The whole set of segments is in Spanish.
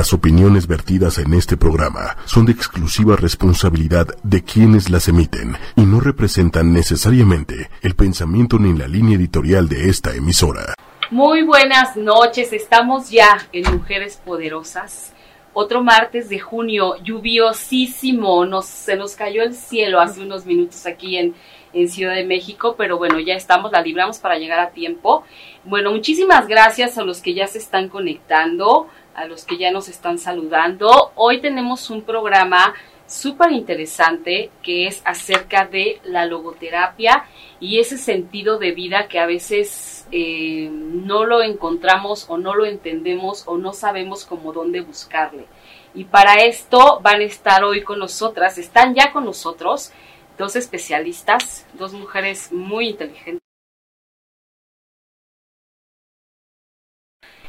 Las opiniones vertidas en este programa son de exclusiva responsabilidad de quienes las emiten y no representan necesariamente el pensamiento ni la línea editorial de esta emisora. Muy buenas noches, estamos ya en Mujeres Poderosas. Otro martes de junio, lluviosísimo, nos, se nos cayó el cielo hace unos minutos aquí en, en Ciudad de México, pero bueno, ya estamos, la libramos para llegar a tiempo. Bueno, muchísimas gracias a los que ya se están conectando a los que ya nos están saludando. Hoy tenemos un programa súper interesante que es acerca de la logoterapia y ese sentido de vida que a veces eh, no lo encontramos o no lo entendemos o no sabemos cómo dónde buscarle. Y para esto van a estar hoy con nosotras, están ya con nosotros dos especialistas, dos mujeres muy inteligentes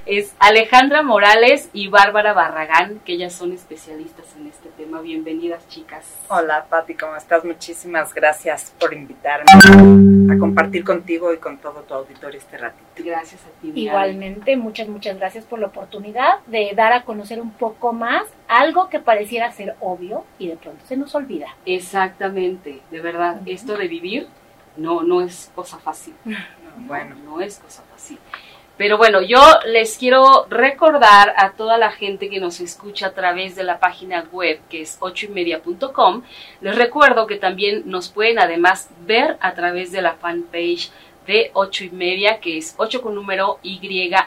es Alejandra Morales y Bárbara Barragán, que ellas son especialistas en este tema. Bienvenidas, chicas. Hola, Patti, ¿cómo estás? Muchísimas gracias por invitarme a compartir contigo y con todo tu auditorio este ratito. Gracias a ti. Igualmente, muchas, muchas gracias por la oportunidad de dar a conocer un poco más algo que pareciera ser obvio y de pronto se nos olvida. Exactamente, de verdad, esto de vivir no, no es cosa fácil. bueno, no es cosa fácil. Pero bueno, yo les quiero recordar a toda la gente que nos escucha a través de la página web que es ochoymedia.com, les recuerdo que también nos pueden además ver a través de la fanpage de ocho y media, que es 8 con número Y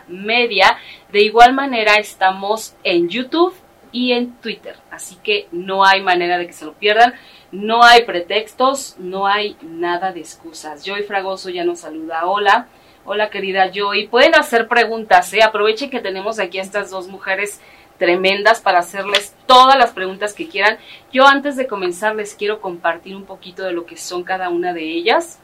media. De igual manera estamos en YouTube y en Twitter, así que no hay manera de que se lo pierdan, no hay pretextos, no hay nada de excusas. Joy Fragoso ya nos saluda, hola. Hola querida Joy, pueden hacer preguntas, ¿eh? aprovechen que tenemos aquí a estas dos mujeres tremendas para hacerles todas las preguntas que quieran. Yo antes de comenzar les quiero compartir un poquito de lo que son cada una de ellas.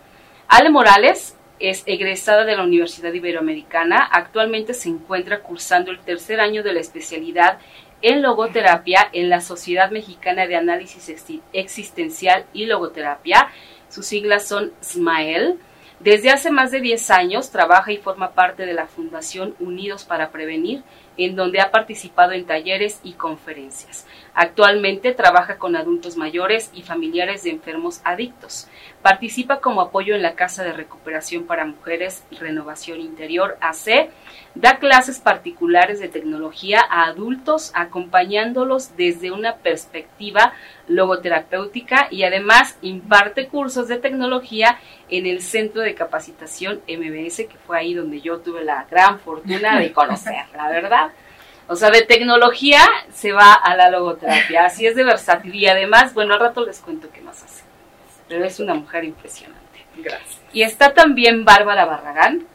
Ale Morales es egresada de la Universidad Iberoamericana, actualmente se encuentra cursando el tercer año de la especialidad en logoterapia en la Sociedad Mexicana de Análisis Existencial y Logoterapia. Sus siglas son SMAEL desde hace más de 10 años trabaja y forma parte de la Fundación Unidos para Prevenir, en donde ha participado en talleres y conferencias. Actualmente trabaja con adultos mayores y familiares de enfermos adictos. Participa como apoyo en la Casa de Recuperación para Mujeres Renovación Interior AC. Da clases particulares de tecnología a adultos acompañándolos desde una perspectiva logoterapéutica y además imparte cursos de tecnología en el Centro de Capacitación MBS, que fue ahí donde yo tuve la gran fortuna de conocer, la verdad. O sea, de tecnología se va a la logoterapia, así es de versátil y además, bueno, al rato les cuento qué más hace pero es una mujer impresionante. Gracias. Y está también Bárbara Barragán.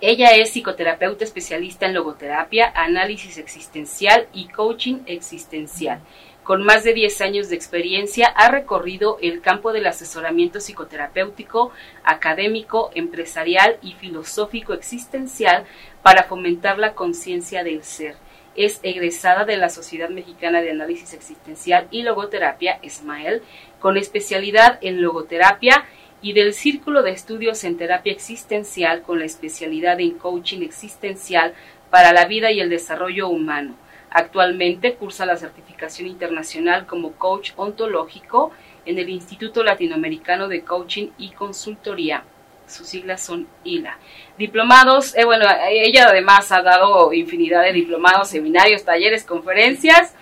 Ella es psicoterapeuta especialista en logoterapia, análisis existencial y coaching existencial. Con más de 10 años de experiencia, ha recorrido el campo del asesoramiento psicoterapéutico, académico, empresarial y filosófico existencial para fomentar la conciencia del ser es egresada de la Sociedad Mexicana de Análisis Existencial y Logoterapia, SMAEL, con especialidad en logoterapia y del Círculo de Estudios en Terapia Existencial con la especialidad en Coaching Existencial para la Vida y el Desarrollo Humano. Actualmente cursa la certificación internacional como coach ontológico en el Instituto Latinoamericano de Coaching y Consultoría sus siglas son ILA. Diplomados, eh, bueno, ella además ha dado infinidad de diplomados, seminarios, talleres, conferencias,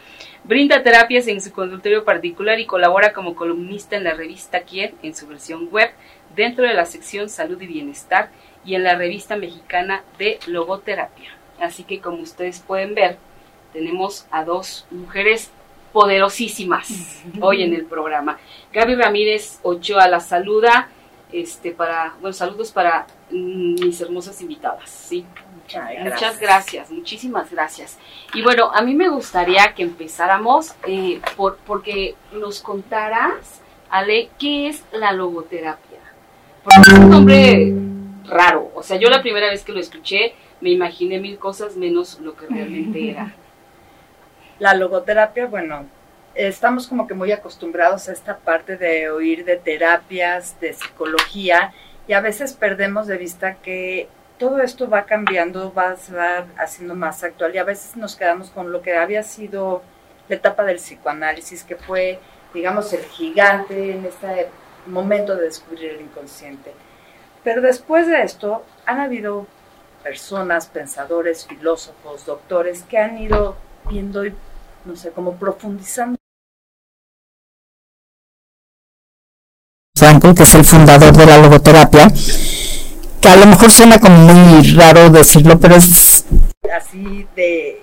brinda terapias en su consultorio particular y colabora como columnista en la revista Quién en su versión web dentro de la sección Salud y Bienestar y en la revista mexicana de Logoterapia. Así que como ustedes pueden ver, tenemos a dos mujeres poderosísimas hoy en el programa. Gaby Ramírez Ochoa la saluda este, para, bueno, saludos para mm, mis hermosas invitadas, ¿sí? Muchas gracias. muchísimas gracias. Y bueno, a mí me gustaría que empezáramos eh, por, porque nos contaras, Ale, ¿qué es la logoterapia? Porque es un nombre raro, o sea, yo la primera vez que lo escuché me imaginé mil cosas menos lo que realmente era. La logoterapia, bueno, estamos como que muy acostumbrados a esta parte de oír de terapias, de psicología, y a veces perdemos de vista que todo esto va cambiando, va, va haciendo más actual y a veces nos quedamos con lo que había sido la etapa del psicoanálisis, que fue, digamos, el gigante en este momento de descubrir el inconsciente. Pero después de esto han habido personas, pensadores, filósofos, doctores que han ido viendo, no sé, como profundizando. Frankl, que es el fundador de la logoterapia, que a lo mejor suena como muy raro decirlo, pero es así de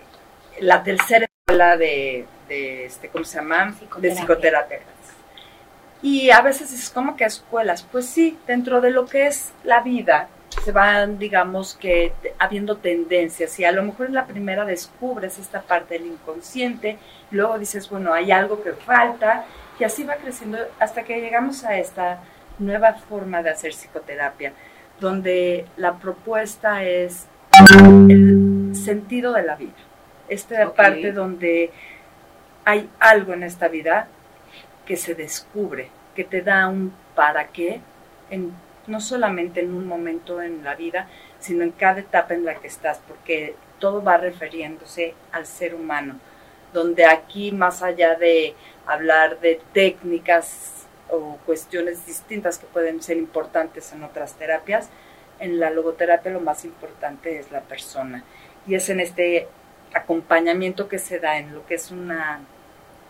la tercera escuela de, de este, ¿cómo se llama? De psicoterapia. Y a veces es como que escuelas, pues sí, dentro de lo que es la vida, se van, digamos, que habiendo tendencias y a lo mejor en la primera descubres esta parte del inconsciente, luego dices, bueno, hay algo que falta y así va creciendo hasta que llegamos a esta nueva forma de hacer psicoterapia, donde la propuesta es el sentido de la vida. Esta parte donde hay algo en esta vida que se descubre, que te da un para qué en no solamente en un momento en la vida, sino en cada etapa en la que estás, porque todo va refiriéndose al ser humano, donde aquí más allá de hablar de técnicas o cuestiones distintas que pueden ser importantes en otras terapias, en la logoterapia lo más importante es la persona. Y es en este acompañamiento que se da en lo que es una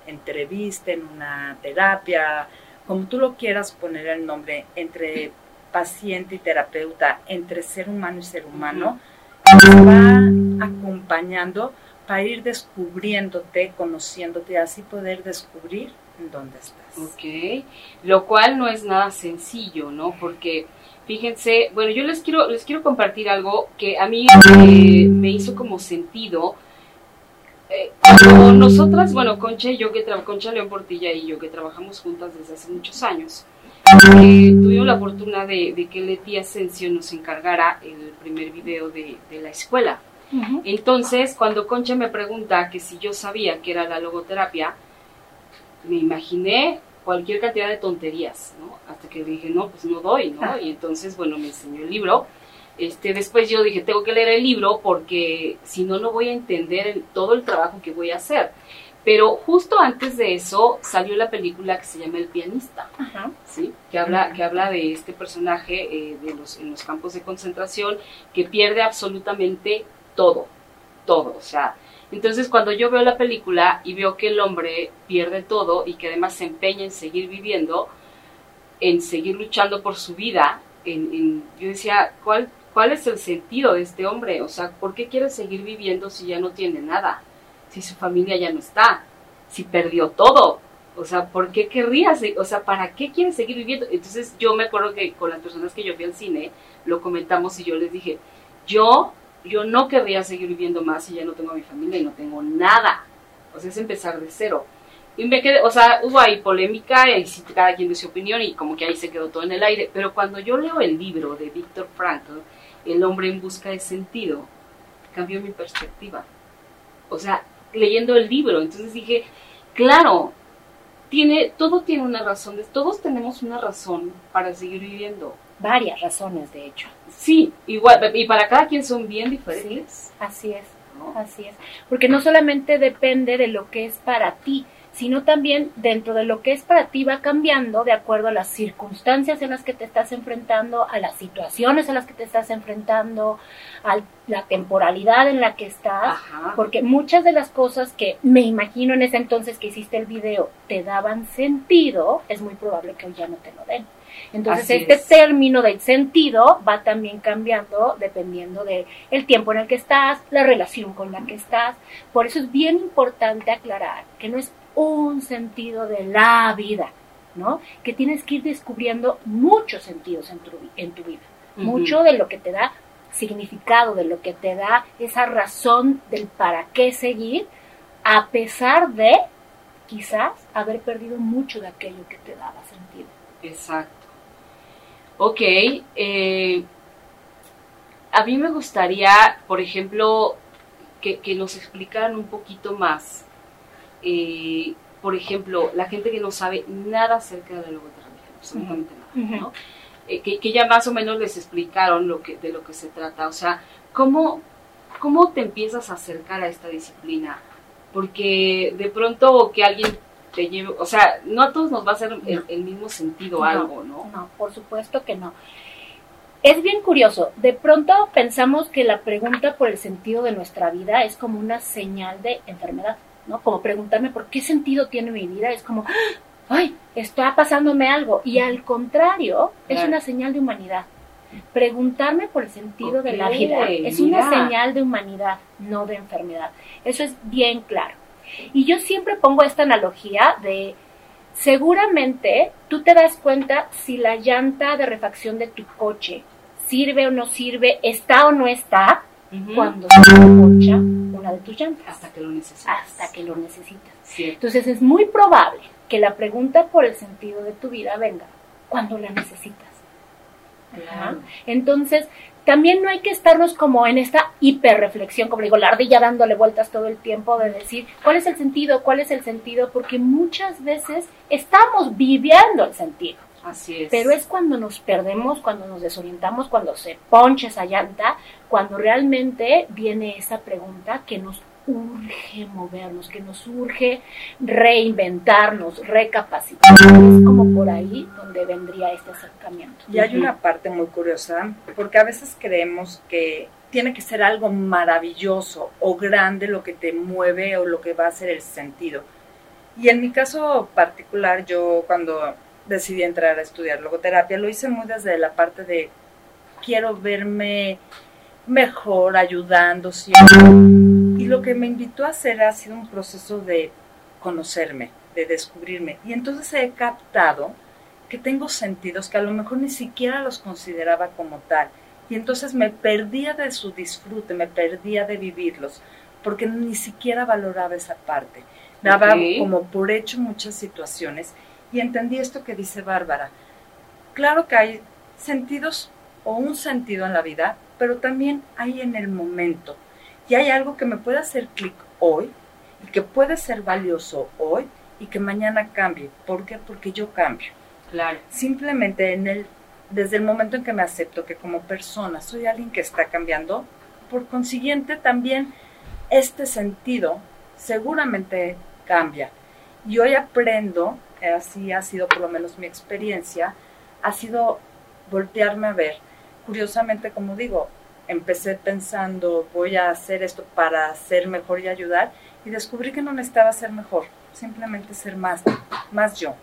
entrevista, en una terapia, como tú lo quieras poner el nombre, entre paciente y terapeuta, entre ser humano y ser humano, va acompañando para ir descubriéndote, conociéndote, así poder descubrir en dónde estás. Ok, lo cual no es nada sencillo, ¿no? Porque fíjense, bueno, yo les quiero, les quiero compartir algo que a mí eh, me hizo como sentido. Eh, nosotras, bueno, Concha y yo que Concha León Portilla y yo que trabajamos juntas desde hace muchos años, eh, tuvimos la fortuna de, que Leti Asensio nos encargara el primer video de, la escuela. Entonces, cuando Concha me pregunta que si yo sabía que era la logoterapia, me imaginé cualquier cantidad de tonterías, ¿no? Hasta que dije, no, pues no doy, ¿no? Ah. Y entonces, bueno, me enseñó el libro. Este, después yo dije, tengo que leer el libro porque si no, no voy a entender todo el trabajo que voy a hacer. Pero justo antes de eso salió la película que se llama El pianista, ¿sí? que, habla, que habla de este personaje eh, de los, en los campos de concentración que pierde absolutamente todo, todo. O sea, entonces cuando yo veo la película y veo que el hombre pierde todo y que además se empeña en seguir viviendo, en seguir luchando por su vida, en, yo decía, ¿cuál, ¿cuál es el sentido de este hombre? O sea, ¿por qué quiere seguir viviendo si ya no tiene nada? Si su familia ya no está, si perdió todo. O sea, ¿por qué querría, o sea, para qué quiere seguir viviendo? Entonces yo me acuerdo que con las personas que yo fui al cine, lo comentamos y yo les dije, yo, yo no querría seguir viviendo más si ya no tengo a mi familia y no tengo nada. O sea, es empezar de cero. Y me quedé, o sea, hubo ahí polémica y cada quien dio su opinión y como que ahí se quedó todo en el aire. Pero cuando yo leo el libro de Víctor Frankl, El hombre en busca de sentido, cambió mi perspectiva. O sea, leyendo el libro. Entonces dije, claro, tiene, todo tiene una razón, todos tenemos una razón para seguir viviendo. Varias razones, de hecho. Sí, igual, y para cada quien son bien diferentes. así es, así es. Porque no solamente depende de lo que es para ti, sino también dentro de lo que es para ti va cambiando de acuerdo a las circunstancias en las que te estás enfrentando, a las situaciones en las que te estás enfrentando, a la temporalidad en la que estás, porque muchas de las cosas que me imagino en ese entonces que hiciste el video te daban sentido, es muy probable que hoy ya no te lo den. Entonces este término del sentido va también cambiando dependiendo de el tiempo en el que estás, la relación con la que estás. Por eso es bien importante aclarar que no es un sentido de la vida, ¿no? Que tienes que ir descubriendo muchos sentidos en tu, en tu vida, mucho de lo que te da significado, de lo que te da esa razón del para qué seguir, a pesar de quizás haber perdido mucho de aquello que te daba sentido. Exacto. Ok, eh, a mí me gustaría, por ejemplo, que, que nos explicaran un poquito más eh, por ejemplo, la gente que no sabe nada acerca de la logoterapia, absolutamente nada, eh, que, que, ya más o menos les explicaron lo que, de lo que se trata. O sea, ¿cómo, ¿cómo te empiezas a acercar a esta disciplina? Porque de pronto que alguien te lleve, o sea, no a todos nos va a hacer el, mismo sentido algo, ¿no? No, por supuesto que no. Es bien curioso, de pronto pensamos que la pregunta por el sentido de nuestra vida es como una señal de enfermedad, ¿no? Como preguntarme por qué sentido tiene mi vida, es como, ay, está pasándome algo. Y al contrario, es una señal de humanidad. Preguntarme por el sentido de la vida es una señal de humanidad, no de enfermedad. Eso es bien claro. Y yo siempre pongo esta analogía de, seguramente tú te das cuenta si la llanta de refacción de tu coche sirve o no sirve, está o no está, cuando se poncha una de tus llantas. Hasta que lo necesitas. Hasta que lo necesitas. Entonces es muy probable que la pregunta por el sentido de tu vida venga cuando la necesitas. Entonces, también no hay que estarnos como en esta hiperreflexión, como digo, la ardilla dándole vueltas todo el tiempo de decir cuál es el sentido, cuál es el sentido, porque muchas veces estamos viviendo el sentido. Así es. Pero es cuando nos perdemos, cuando nos desorientamos, cuando se poncha esa llanta, cuando realmente viene esa pregunta que nos urge movernos, que nos urge reinventarnos, recapacitar. Es como por ahí donde vendría este acercamiento. Y hay una parte muy curiosa, porque a veces creemos que tiene que ser algo maravilloso o grande lo que te mueve o lo que va a ser el sentido. Y en mi caso particular, yo cuando decidí entrar a estudiar logoterapia, lo hice muy desde la parte de quiero verme mejor, ayudando siempre y lo que me invitó a hacer ha sido un proceso de conocerme, de descubrirme. Y entonces he captado que tengo sentidos que a lo mejor ni siquiera los consideraba como tal. Y entonces me perdía de su disfrute, me perdía de vivirlos, porque ni siquiera valoraba esa parte. Daba como por hecho muchas situaciones y entendí esto que dice Bárbara. Claro que hay sentidos o un sentido en la vida, pero también hay en el momento y hay algo que me puede hacer clic hoy y que puede ser valioso hoy y que mañana cambie. ¿Por qué? Porque yo cambio. Claro. Simplemente en el, desde el momento en que me acepto que como persona soy alguien que está cambiando, por consiguiente también este sentido seguramente cambia. Y hoy aprendo, así ha sido por lo menos mi experiencia, ha sido voltearme a ver. Curiosamente, como digo, empecé pensando, voy a hacer esto para ser mejor y ayudar, y descubrí que no necesitaba ser mejor, simplemente ser más, más yo.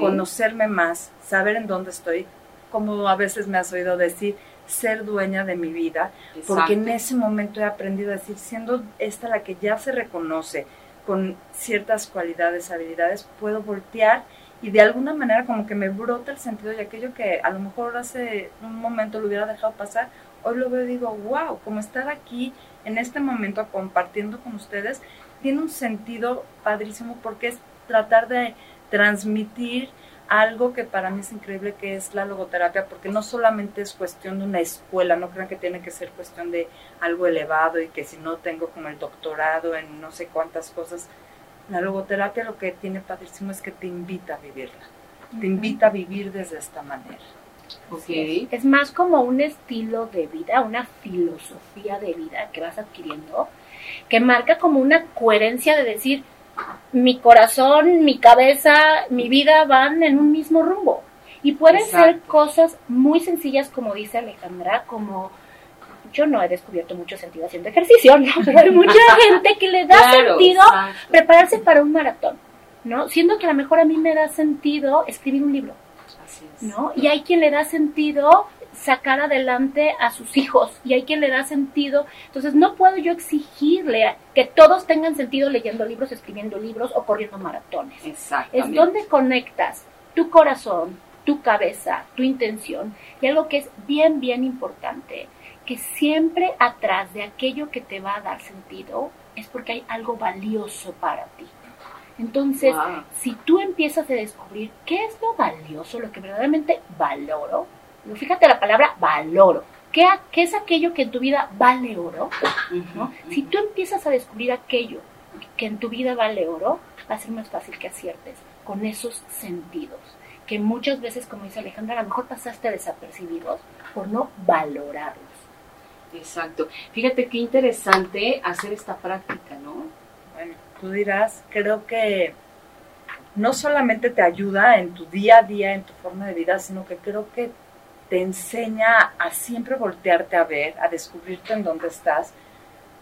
Conocerme más, saber en dónde estoy, como a veces me has oído decir, ser dueña de mi vida, porque en ese momento he aprendido a decir, siendo esta la que ya se reconoce con ciertas cualidades, habilidades, puedo voltear y de alguna manera como que me brota el sentido de aquello que a lo mejor hace un momento lo hubiera dejado pasar, hoy lo veo y digo, wow, como estar aquí en este momento compartiendo con ustedes, tiene un sentido padrísimo porque es tratar de transmitir algo que para mí es increíble que es la logoterapia, porque no solamente es cuestión de una escuela, no crean que tiene que ser cuestión de algo elevado y que si no tengo como el doctorado en no sé cuántas cosas, la logoterapia lo que tiene padrísimo es que te invita a vivirla, te invita a vivir desde esta manera. Es. Más como un estilo de vida, una filosofía de vida que vas adquiriendo, que marca como una coherencia de decir, mi corazón, mi cabeza, mi vida van en un mismo rumbo. Y pueden ser cosas muy sencillas, como dice Alejandra, como yo no he descubierto mucho sentido haciendo ejercicio, ¿no? Pero hay mucha gente que le da sentido prepararse para un maratón, ¿no? Siendo que a lo mejor a mí me da sentido escribir un libro ¿no? Y hay quien le da sentido sacar adelante a sus hijos y hay quien le da sentido. Entonces no puedo yo exigirle que todos tengan sentido leyendo libros, escribiendo libros o corriendo maratones. Es donde conectas tu corazón, tu cabeza, tu intención y algo que es bien, bien importante, que siempre atrás de aquello que te va a dar sentido es porque hay algo valioso para ti. Entonces, si tú empiezas a descubrir qué es lo valioso, lo que verdaderamente valoro, fíjate la palabra valoro, ¿qué, qué es aquello que en tu vida vale oro? Si tú empiezas a descubrir aquello que en tu vida vale oro, va a ser más fácil que aciertes con esos sentidos. que muchas veces, como dice Alejandra, a lo mejor pasaste desapercibidos por no valorarlos. Exacto. Fíjate qué interesante hacer esta práctica, ¿no? Bueno, tú dirás, creo que no solamente te ayuda en tu día a día, en tu forma de vida, sino que creo que te enseña a siempre voltearte a ver, a descubrirte en dónde estás,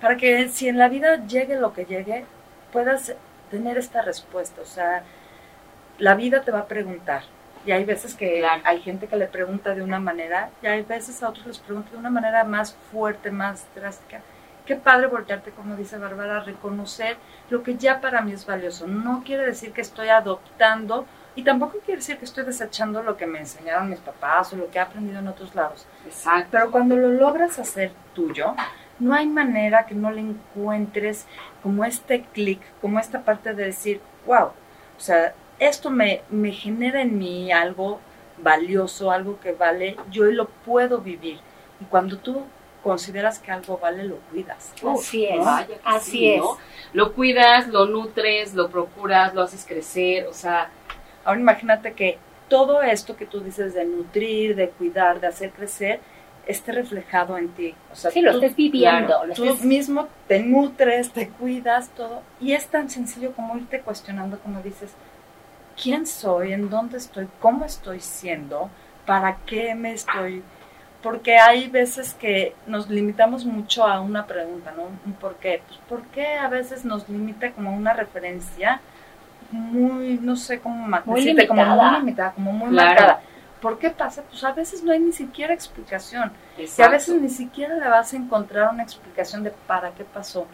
para que si en la vida llegue lo que llegue, puedas tener esta respuesta. O sea, la vida te va a preguntar. Y hay veces que hay gente que le pregunta de una manera y hay veces a otros les pregunta de una manera más fuerte, más drástica. Qué padre voltearte, como dice Bárbara, a reconocer lo que ya para mí es valioso. No quiere decir que estoy adoptando y tampoco quiere decir que estoy desechando lo que me enseñaron mis papás o lo que he aprendido en otros lados. Exacto. Pero cuando lo logras hacer tuyo, no hay manera que no le encuentres como este clic, como esta parte de decir, wow, o sea, esto me, me genera en mí algo valioso, algo que vale, yo lo puedo vivir. Y cuando tú consideras que algo vale, lo cuidas. Así es, así es. Lo cuidas, lo nutres, lo procuras, lo haces crecer, o sea... Ahora imagínate que todo esto que tú dices de nutrir, de cuidar, de hacer crecer, esté reflejado en ti. O sea, sí, lo estés viviendo. tú mismo te nutres, te cuidas, todo. Y es tan sencillo como irte cuestionando, como dices, ¿quién soy? ¿En dónde estoy? ¿Cómo estoy siendo? ¿Para qué me estoy porque hay veces que nos limitamos mucho a una pregunta, ¿no? ¿Por qué? Pues ¿por qué a veces nos limita como una referencia muy, no sé cómo muy limitada. como muy limitada, como muy marcada? ¿Por qué pasa? Pues a veces no hay ni siquiera explicación. Y a veces ni siquiera le vas a encontrar una explicación de para qué pasó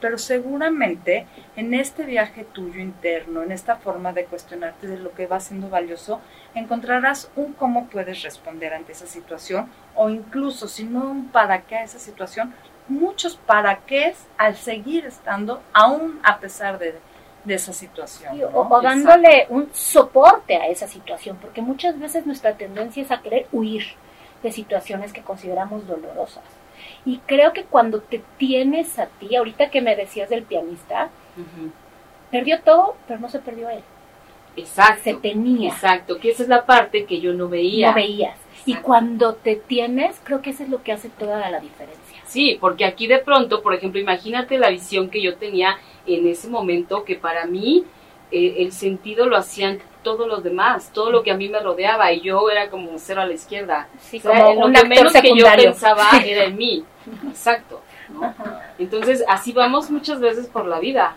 pero seguramente en este viaje tuyo interno, en esta forma de cuestionarte de lo que va siendo valioso, encontrarás un cómo puedes responder ante esa situación o incluso si no un para qué a esa situación, muchos para qué al seguir estando aún a pesar de, esa situación. o, dándole un soporte a esa situación, porque muchas veces nuestra tendencia es a querer huir de situaciones que consideramos dolorosas. Y creo que cuando te tienes a ti, ahorita que me decías del pianista, perdió todo, pero no se perdió él. Exacto. Se tenía. Exacto, que esa es la parte que yo no veía. No veías. Y cuando te tienes, creo que eso es lo que hace toda la diferencia. Sí, porque aquí de pronto, por ejemplo, imagínate la visión que yo tenía en ese momento, que para mí eh, el sentido lo hacían todos los demás, todo lo que a mí me rodeaba y yo era como cero a la izquierda. Sí, como lo que menos que yo pensaba era en mí. Exacto. Entonces, así vamos muchas veces por la vida,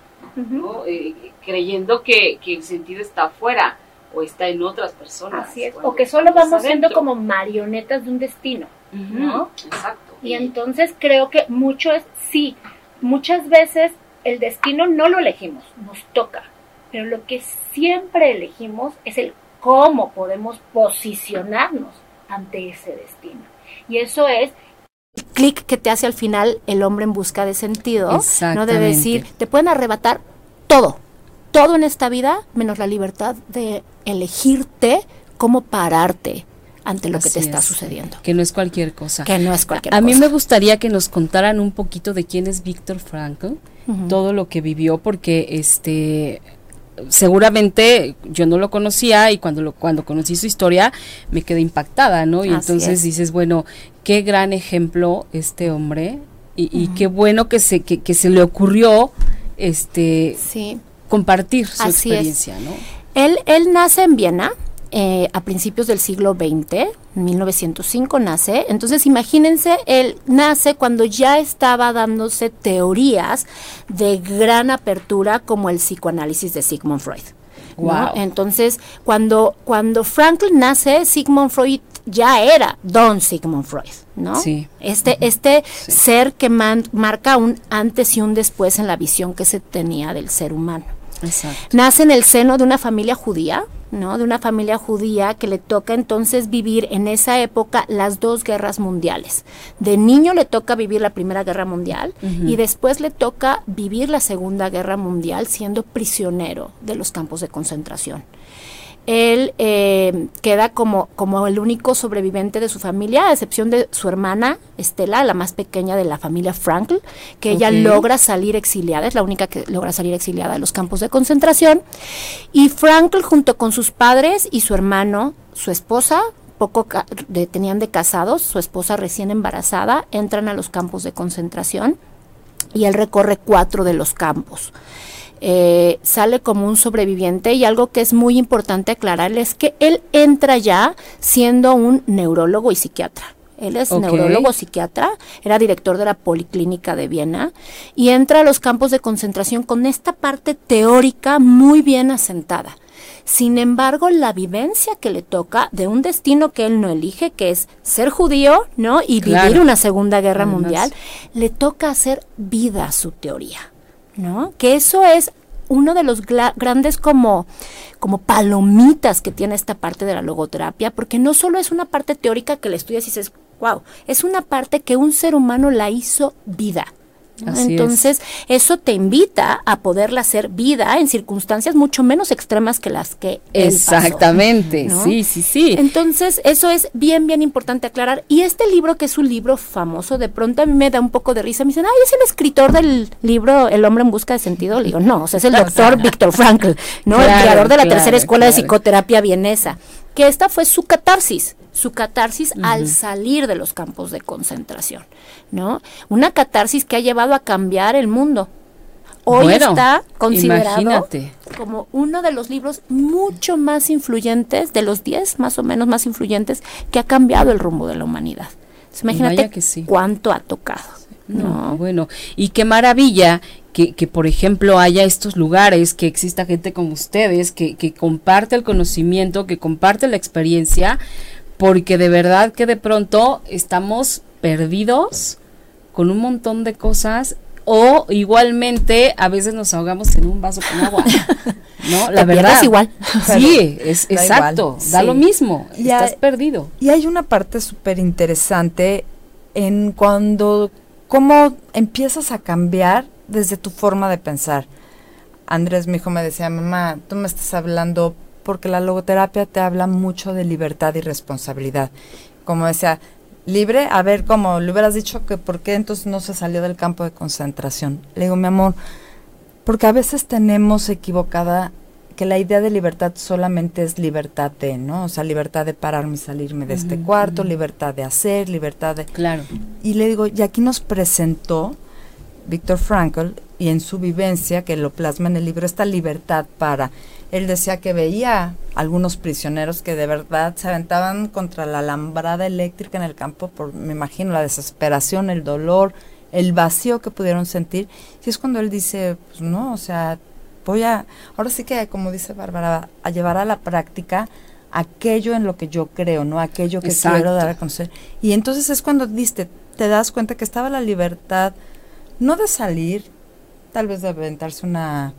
eh, creyendo que, el sentido está afuera o está en otras personas. Así es, o que solo vamos siendo como marionetas de un destino, ¿no? Exacto. Y entonces creo que mucho es, sí, muchas veces el destino no lo elegimos, nos toca pero lo que siempre elegimos es el cómo podemos posicionarnos ante ese destino. Y eso es el clic que te hace al final el hombre en busca de sentido, no de decir, te pueden arrebatar todo, todo en esta vida, menos la libertad de elegirte cómo pararte ante lo que te está sucediendo. Que no es cualquier cosa. Que no es cualquier a, cosa. A mí me gustaría que nos contaran un poquito de quién es Víctor Frankl, todo lo que vivió, porque este seguramente yo no lo conocía y cuando lo, cuando conocí su historia me quedé impactada, ¿no? Y entonces dices, bueno, qué gran ejemplo este hombre y, qué bueno que se que, que, se le ocurrió este compartir su experiencia, ¿no? Él él nace en Viena, eh, a principios del siglo XX, 1905 nace. Entonces imagínense, él nace cuando ya estaba dándose teorías de gran apertura como el psicoanálisis de Sigmund Freud. Entonces, cuando, cuando Franklin nace, Sigmund Freud ya era Don Sigmund Freud, ¿no? Sí. Este, este ser que marca un antes y un después en la visión que se tenía del ser humano. Nace en el seno de una familia judía, ¿no? De una familia judía que le toca entonces vivir en esa época las dos guerras mundiales. De niño le toca vivir la Primera Guerra Mundial y después le toca vivir la Segunda Guerra Mundial siendo prisionero de los campos de concentración. Él eh, queda como, como el único sobreviviente de su familia, a excepción de su hermana Estela, la más pequeña de la familia Frankl, que ella logra salir exiliada, es la única que logra salir exiliada de los campos de concentración. Y Frankl, junto con sus padres y su hermano, su esposa, poco de, tenían de casados, su esposa recién embarazada, entran a los campos de concentración y él recorre cuatro de los campos. Eh, sale como un sobreviviente y algo que es muy importante aclarar es que él entra ya siendo un neurólogo y psiquiatra. Él es neurólogo psiquiatra, era director de la Policlínica de Viena y entra a los campos de concentración con esta parte teórica muy bien asentada. Sin embargo, la vivencia que le toca de un destino que él no elige, que es ser judío, ¿no? Y vivir una Segunda Guerra Mundial, le toca hacer vida a su teoría, ¿no? Que eso es uno de los grandes como, como palomitas que tiene esta parte de la logoterapia, porque no solo es una parte teórica que le estudias y dices, wow, es una parte que un ser humano la hizo vida. Entonces, eso te invita a poderla hacer vida en circunstancias mucho menos extremas que las que Exactamente, sí, sí, sí. Entonces, eso es bien, bien importante aclarar. Y este libro, que es un libro famoso, de pronto a mí me da un poco de risa. Me dicen, ay, es el escritor del libro El hombre en busca de sentido. Le digo, no, o sea, es el doctor Víctor Frankl, ¿no? el creador de la tercera escuela de psicoterapia vienesa. Que esta fue su catarsis su catarsis al salir de los campos de concentración, ¿no? Una catarsis que ha llevado a cambiar el mundo. Hoy está considerado como uno de los libros mucho más influyentes, de los 10 más o menos más influyentes, que ha cambiado el rumbo de la humanidad. imagínate cuánto ha tocado. ¿No? bueno, y qué maravilla que, que, por ejemplo, haya estos lugares, que exista gente como ustedes, que, que comparte el conocimiento, que comparte la experiencia, porque de verdad que de pronto estamos perdidos con un montón de cosas o igualmente a veces nos ahogamos en un vaso con agua. ¿No? La verdad es igual. Sí, es exacto, da lo mismo, estás perdido. Y hay una parte súper interesante en cuando cómo empiezas a cambiar desde tu forma de pensar. Andrés, mi hijo, me decía, mamá, tú me estás hablando porque la logoterapia te habla mucho de libertad y responsabilidad. Como decía, libre, a ver, como le hubieras dicho que por qué entonces no se salió del campo de concentración. Le digo, mi amor, porque a veces tenemos equivocada que la idea de libertad solamente es libertad de, ¿no? O sea, libertad de pararme y salirme de este cuarto, libertad de hacer, libertad de... Claro. Y le digo, y aquí nos presentó Víctor Frankl y en su vivencia, que lo plasma en el libro, esta libertad para él decía que veía algunos prisioneros que de verdad se aventaban contra la alambrada eléctrica en el campo por, me imagino, la desesperación, el dolor, el vacío que pudieron sentir. Y es cuando él dice, pues no, o sea, voy a, ahora sí que, como dice Bárbara, a llevar a la práctica aquello en lo que yo creo, ¿no? Aquello que quiero dar a conocer. Y entonces es cuando diste, te das cuenta que estaba la libertad, no de salir, tal vez de aventarse una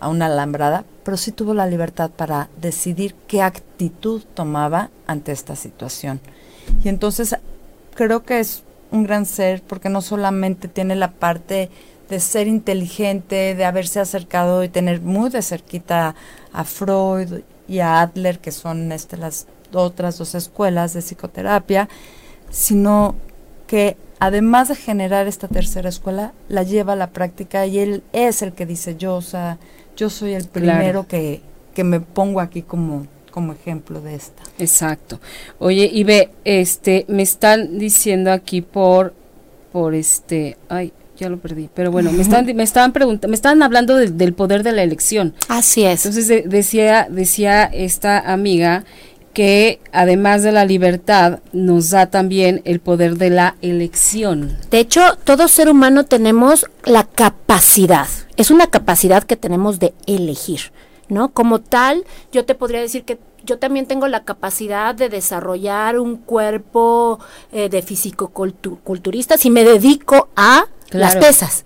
a una alambrada, pero sí tuvo la libertad para decidir qué actitud tomaba ante esta situación. Y entonces creo que es un gran ser porque no solamente tiene la parte de ser inteligente, de haberse acercado y tener muy de cerquita a Freud y a Adler, que son este, las otras dos escuelas de psicoterapia, sino que además de generar esta tercera escuela, la lleva a la práctica y él es el que dice, yo, o sea, yo soy el primero que, que me pongo aquí como como ejemplo de esta. Exacto. Oye, y ve, este, me están diciendo aquí por, por este, ay, ya lo perdí, pero bueno, me están, me estaban preguntando, me estaban hablando del poder de la elección. Así es. Entonces decía, decía esta amiga que además de la libertad nos da también el poder de la elección. De hecho, todo ser humano tenemos la capacidad, es una capacidad que tenemos de elegir, ¿no? Como tal, yo te podría decir que yo también tengo la capacidad de desarrollar un cuerpo eh, de físico-culturista si me dedico a las pesas.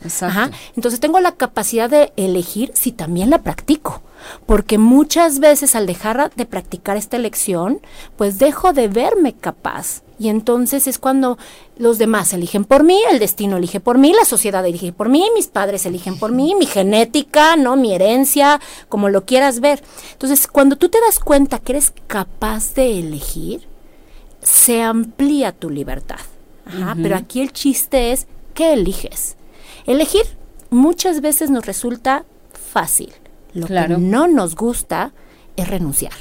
Entonces tengo la capacidad de elegir si también la practico. porque muchas veces al dejar de practicar esta elección, pues dejo de verme capaz. Y entonces es cuando los demás eligen por mí, el destino elige por mí, la sociedad elige por mí, mis padres eligen por mí, mi genética, ¿no? Mi herencia, como lo quieras ver. Entonces, cuando tú te das cuenta que eres capaz de elegir, se amplía tu libertad. Pero aquí el chiste es, ¿qué eliges? Elegir muchas veces nos resulta fácil. Lo que no nos gusta es renunciar.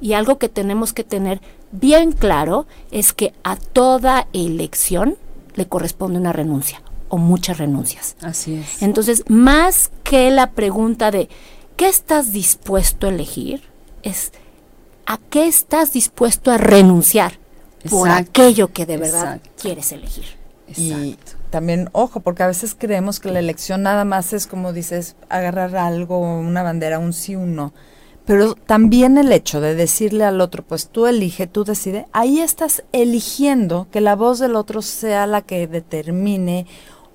Y algo que tenemos que tener bien claro es que a toda elección le corresponde una renuncia o muchas renuncias. Así es. Entonces, más que la pregunta de ¿qué estás dispuesto a elegir? es ¿a qué estás dispuesto a renunciar por aquello que de verdad quieres elegir? Exacto también, ojo, porque a veces creemos que la elección nada más es como dices, agarrar algo, una bandera, un sí, un no. Pero también el hecho de decirle al otro, pues tú elige, tú decide, ahí estás eligiendo que la voz del otro sea la que determine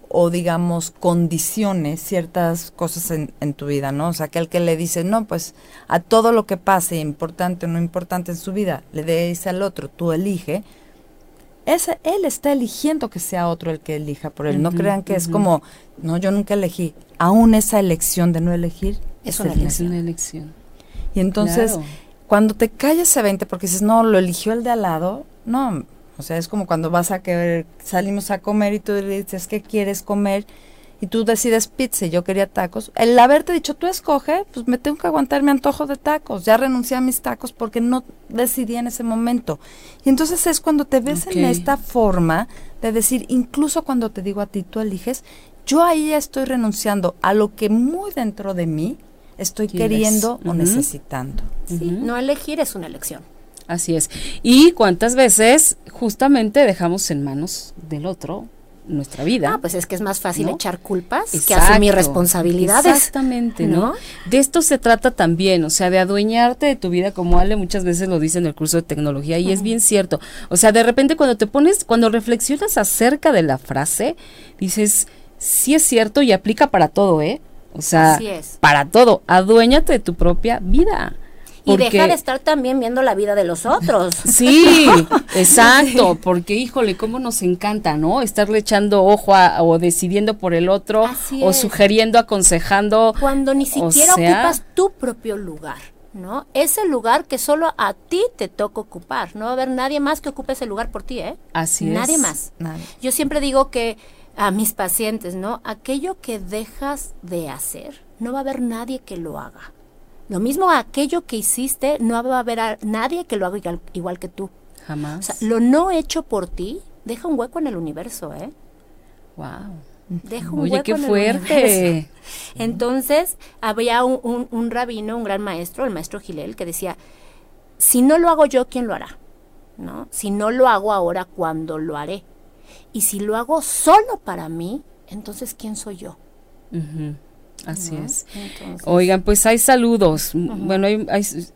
o digamos condicione ciertas cosas en, en, tu vida, ¿no? O sea, que el que le dice, no, pues a todo lo que pase, importante o no importante en su vida, le dice al otro, tú elige, él está eligiendo que sea otro el que elija por él. no crean que es como, no, yo nunca elegí. Aún esa elección de no elegir es, una, elección. Y entonces, cuando te calles ese 20 porque dices, no, lo eligió el de al lado, no. O sea, es como cuando vas a que salimos a comer y tú le dices, ¿qué quieres comer? Y tú decides pizza y yo quería tacos, el haberte dicho tú escoge, pues me tengo que aguantar mi antojo de tacos, ya renuncié a mis tacos porque no decidí en ese momento. Y entonces es cuando te ves en esta forma de decir, incluso cuando te digo a ti, tú eliges, yo ahí estoy renunciando a lo que muy dentro de mí estoy queriendo o necesitando. Sí, no elegir es una elección. Así es. Y cuántas veces justamente dejamos en manos del otro nuestra vida. Ah, pues es que es más fácil echar culpas que asumir responsabilidades. Exactamente, ¿no? De esto se trata también, o sea, de adueñarte de tu vida, como Ale muchas veces lo dice en el curso de tecnología, y es bien cierto. O sea, de repente cuando te pones, cuando reflexionas acerca de la frase, dices, sí es cierto y aplica para todo, ¿eh? O sea, para todo, aduéñate de tu propia vida. Y deja de estar también viendo la vida de los otros. Sí, exacto, porque híjole, cómo nos encanta, ¿no? Estarle echando ojo o decidiendo por el otro o sugiriendo, aconsejando. Cuando ni siquiera ocupas tu propio lugar. ¿no? Ese lugar que solo a ti te toca ocupar. No va a haber nadie más que ocupe ese lugar por ti, ¿eh? Así nadie es. Más. Nadie más. Yo siempre digo que a mis pacientes, ¿no? Aquello que dejas de hacer, no va a haber nadie que lo haga. Lo mismo aquello que hiciste, no va a haber a nadie que lo haga igual, que tú. Jamás. O sea, lo no hecho por ti deja un hueco en el universo, ¿eh? Wow. Deja un Oye, qué fuerte. Entonces, había un, un, rabino, un gran maestro, el maestro Gilel, que decía, si no lo hago yo, ¿quién lo hará? ¿No? Si no lo hago ahora, ¿cuándo lo haré? Y si lo hago solo para mí, entonces, ¿quién soy yo? Así es. Oigan, pues hay saludos. Bueno,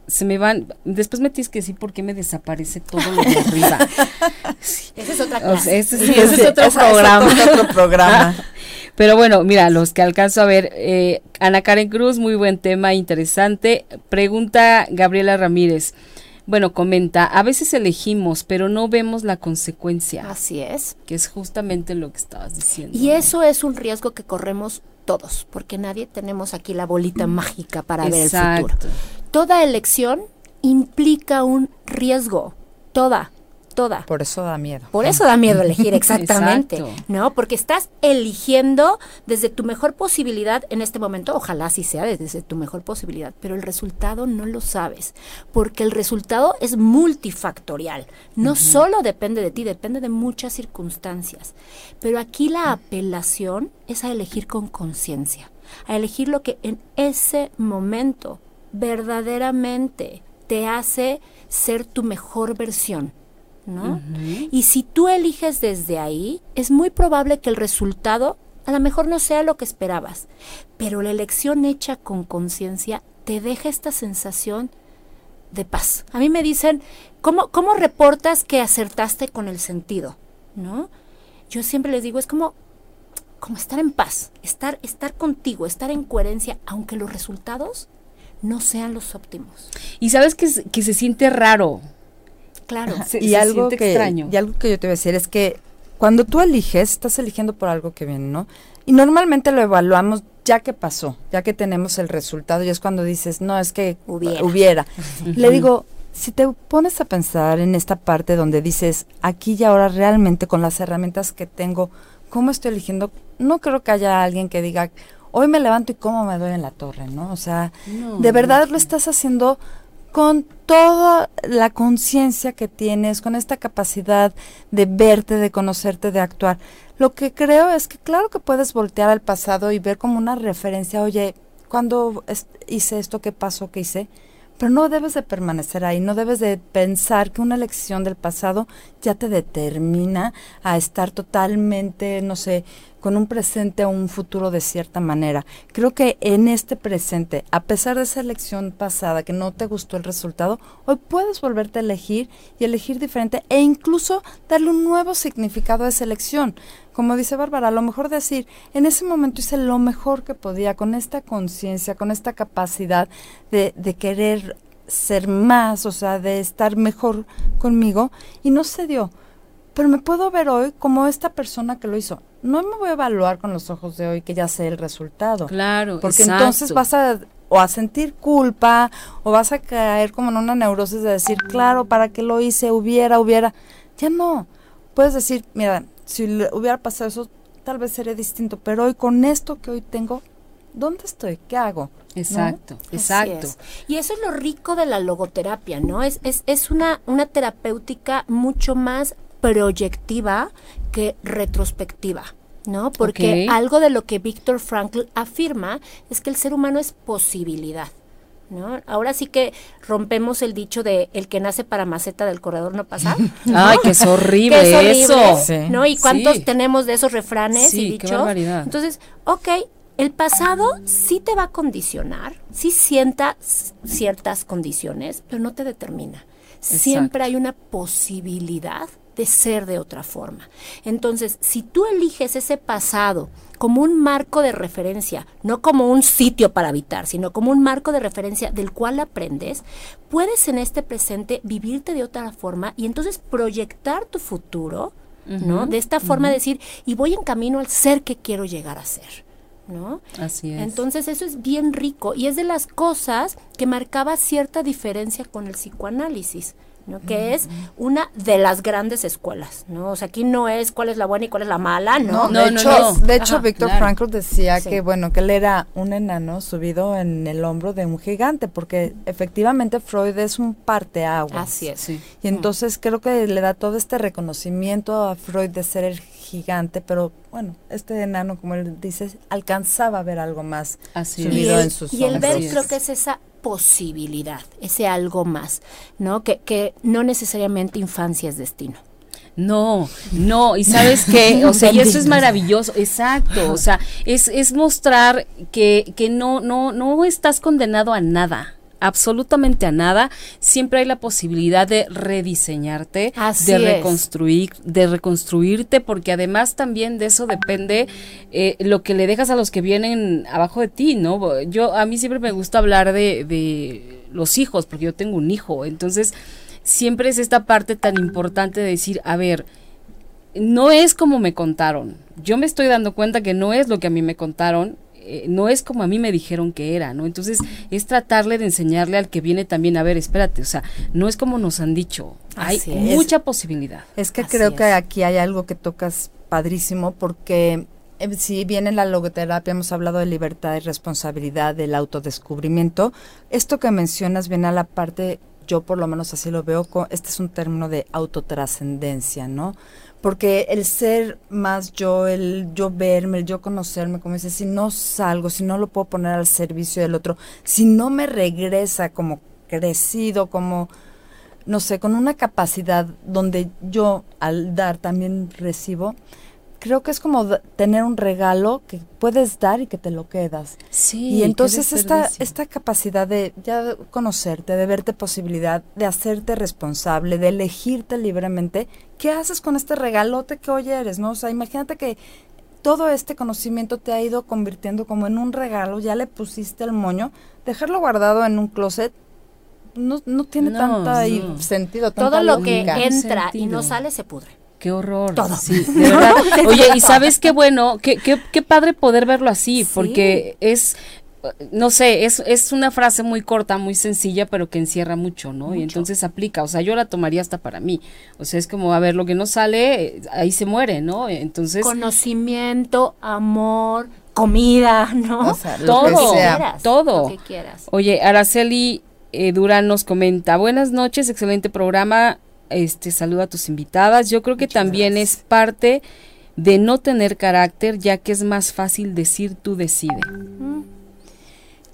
se me van. Después me tienes que decir por qué me desaparece todo lo de arriba. Esa es otra clase. ese, sí, ese, es otro programa. otro programa. Pero bueno, mira, los que alcanzo a ver. Eh, Ana Karen Cruz, muy buen tema, interesante. Pregunta Gabriela Ramírez. Bueno, comenta, a veces elegimos, pero no vemos la consecuencia. Así es. Que es justamente lo que estabas diciendo. Y eso es un riesgo que corremos todos, porque nadie tenemos aquí la bolita mágica para ver el futuro. Toda elección implica un riesgo, toda toda. Por eso da miedo. Por eso da miedo elegir, exactamente. ¿No? Porque estás eligiendo desde tu mejor posibilidad en este momento, ojalá sí sea desde tu mejor posibilidad, pero el resultado no lo sabes, porque el resultado es multifactorial. No solo depende de ti, depende de muchas circunstancias. Pero aquí la apelación es a elegir con conciencia, a elegir lo que en ese momento verdaderamente te hace ser tu mejor versión ¿no? Y si tú eliges desde ahí, es muy probable que el resultado a lo mejor no sea lo que esperabas, pero la elección hecha con conciencia te deja esta sensación de paz. A mí me dicen, ¿cómo, ¿cómo reportas que acertaste con el sentido? ¿No? Yo siempre les digo, es como, como estar en paz, estar, estar contigo, estar en coherencia, aunque los resultados no sean los óptimos. Y sabes que, que se siente raro. Claro. y, algo que, extraño. y algo que yo te voy a decir es que cuando tú eliges, estás eligiendo por algo que viene, ¿no? Y normalmente lo evaluamos ya que pasó, ya que tenemos el resultado, y es cuando dices, no, es que hubiera. hubiera. Le digo, si te pones a pensar en esta parte donde dices, aquí y ahora realmente con las herramientas que tengo, ¿cómo estoy eligiendo? No creo que haya alguien que diga, hoy me levanto y cómo me doy en la torre, ¿no? O sea, de verdad lo estás haciendo con toda la conciencia que tienes, con esta capacidad de verte, de conocerte, de actuar. Lo que creo es que claro que puedes voltear al pasado y ver como una referencia, oye, cuando hice esto, qué pasó, qué hice, pero no debes de permanecer ahí, no debes de pensar que una lección del pasado ya te determina a estar totalmente, no sé, con un presente o un futuro de cierta manera. Creo que en este presente, a pesar de esa elección pasada que no te gustó el resultado, hoy puedes volverte a elegir y elegir diferente e incluso darle un nuevo significado a esa elección. Como dice Bárbara, a lo mejor decir, en ese momento hice lo mejor que podía, con esta conciencia, con esta capacidad de, de querer ser más, o sea, de estar mejor conmigo, y no se dio pero me puedo ver hoy como esta persona que lo hizo. No me voy a evaluar con los ojos de hoy que ya sé el resultado. Claro, Porque entonces vas a o a sentir culpa o vas a caer como en una neurosis de decir, claro, ¿para qué lo hice? Hubiera, hubiera. Ya no. Puedes decir, mira, si hubiera pasado eso, tal vez sería distinto, pero hoy con esto que hoy tengo, ¿dónde estoy? ¿Qué hago? Exacto, exacto. Y eso es lo rico de la logoterapia, ¿no? Es, es, es una, una terapéutica mucho más proyectiva que retrospectiva. ¿no? Porque algo de lo que Víctor Frankl afirma es que el ser humano es posibilidad. ¿No? Ahora sí que rompemos el dicho de el que nace para maceta del corredor no pasa. Ay, que es horrible, eso. ¿No? ¿Y cuántos tenemos de esos refranes y dichos? Entonces, ok, el pasado sí te va a condicionar, sí sienta ciertas condiciones, pero no te determina. Siempre hay una posibilidad de ser de otra forma. Entonces, si tú eliges ese pasado como un marco de referencia, no como un sitio para habitar, sino como un marco de referencia del cual aprendes, puedes en este presente vivirte de otra forma y entonces proyectar tu futuro, ¿no? De esta forma decir, y voy en camino al ser que quiero llegar a ser. ¿No? Así es. Entonces eso es bien rico y es de las cosas que marcaba cierta diferencia con el psicoanálisis. ¿No? que es una de las grandes escuelas, ¿no? O sea, aquí no es cuál es la buena y cuál es la mala, ¿no? de, hecho, de hecho, Víctor Frankl decía que, bueno, que él era un enano subido en el hombro de un gigante, porque efectivamente Freud es un parteaguas. Así es. Y entonces creo que le da todo este reconocimiento a Freud de ser el gigante, pero bueno, este enano, como él dice, alcanzaba a ver algo más subido en sus Y el ver creo que es esa posibilidad, ese algo más, ¿no? Que, que no necesariamente infancia es destino. No, no, y sabes qué, o sea, y eso es maravilloso, exacto, o sea, es, es mostrar que, que no, no, no estás condenado a nada, absolutamente a nada, siempre hay la posibilidad de rediseñarte, de reconstruir, de reconstruirte, porque además también de eso depende eh, lo que le dejas a los que vienen abajo de ti, ¿no? Yo a mí siempre me gusta hablar de, de los hijos, porque yo tengo un hijo, entonces siempre es esta parte tan importante de decir, a ver, no es como me contaron. Yo me estoy dando cuenta que no es lo que a mí me contaron eh, no es como a mí me dijeron que era, ¿no? Entonces es tratarle de enseñarle al que viene también, a ver, espérate, o sea, no es como nos han dicho, hay mucha posibilidad. Es que creo que aquí hay algo que tocas padrísimo porque eh, si bien en la logoterapia hemos hablado de libertad y responsabilidad, del autodescubrimiento, esto que mencionas viene a la parte, yo por lo menos así lo veo, este es un término de autotrascendencia, ¿no? Porque el ser más yo, el yo verme, el yo conocerme, como dice, si no salgo, si no lo puedo poner al servicio del otro, si no me regresa como crecido, como, no sé, con una capacidad donde yo al dar también recibo, creo que es como tener un regalo que puedes dar y que te lo quedas. Sí. Y entonces esta, esta capacidad de ya conocerte, de verte posibilidad, de hacerte responsable, de elegirte libremente, ¿qué haces con este regalote que hoy eres? ¿no? O sea, imagínate que todo este conocimiento te ha ido convirtiendo como en un regalo, ya le pusiste el moño, dejarlo guardado en un closet no, no tiene tanta sentido. Todo lo que entra y no sale se pudre. Qué horror. Todo. Sí, de verdad. Oye, y sabes qué bueno, qué, qué, qué padre poder verlo así, porque es, no sé, es, es una frase muy corta, muy sencilla, pero que encierra mucho, ¿no? Y entonces aplica, o sea, yo la tomaría hasta para mí. O sea, es como, a ver, lo que no sale, ahí se muere, ¿no? Entonces... Conocimiento, amor, comida, ¿no? O sea, todo, todo. Lo que quieras. Oye, Araceli eh, Durán nos comenta, buenas noches, excelente programa, este, saluda a tus invitadas. Yo creo que también es parte de no tener carácter, ya que es más fácil decir tú decide. Mm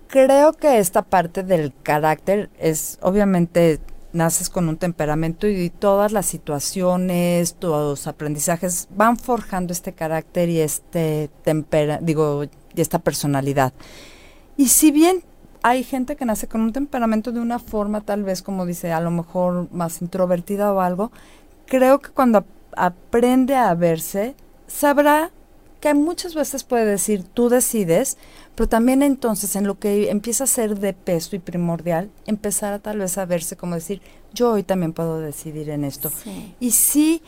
creo que esta parte del carácter es, obviamente, naces con un temperamento y todas las situaciones, tus aprendizajes van forjando este carácter y este tempera, digo, y esta personalidad. Y si bien hay gente que nace con un temperamento de una forma tal vez como dice, a lo mejor más introvertida o algo, creo que cuando aprende a verse, sabrá que muchas veces puede decir tú decides, pero también entonces en lo que empieza a ser de peso y primordial, empezar a tal vez a verse como decir yo hoy también puedo decidir en esto. Y sí,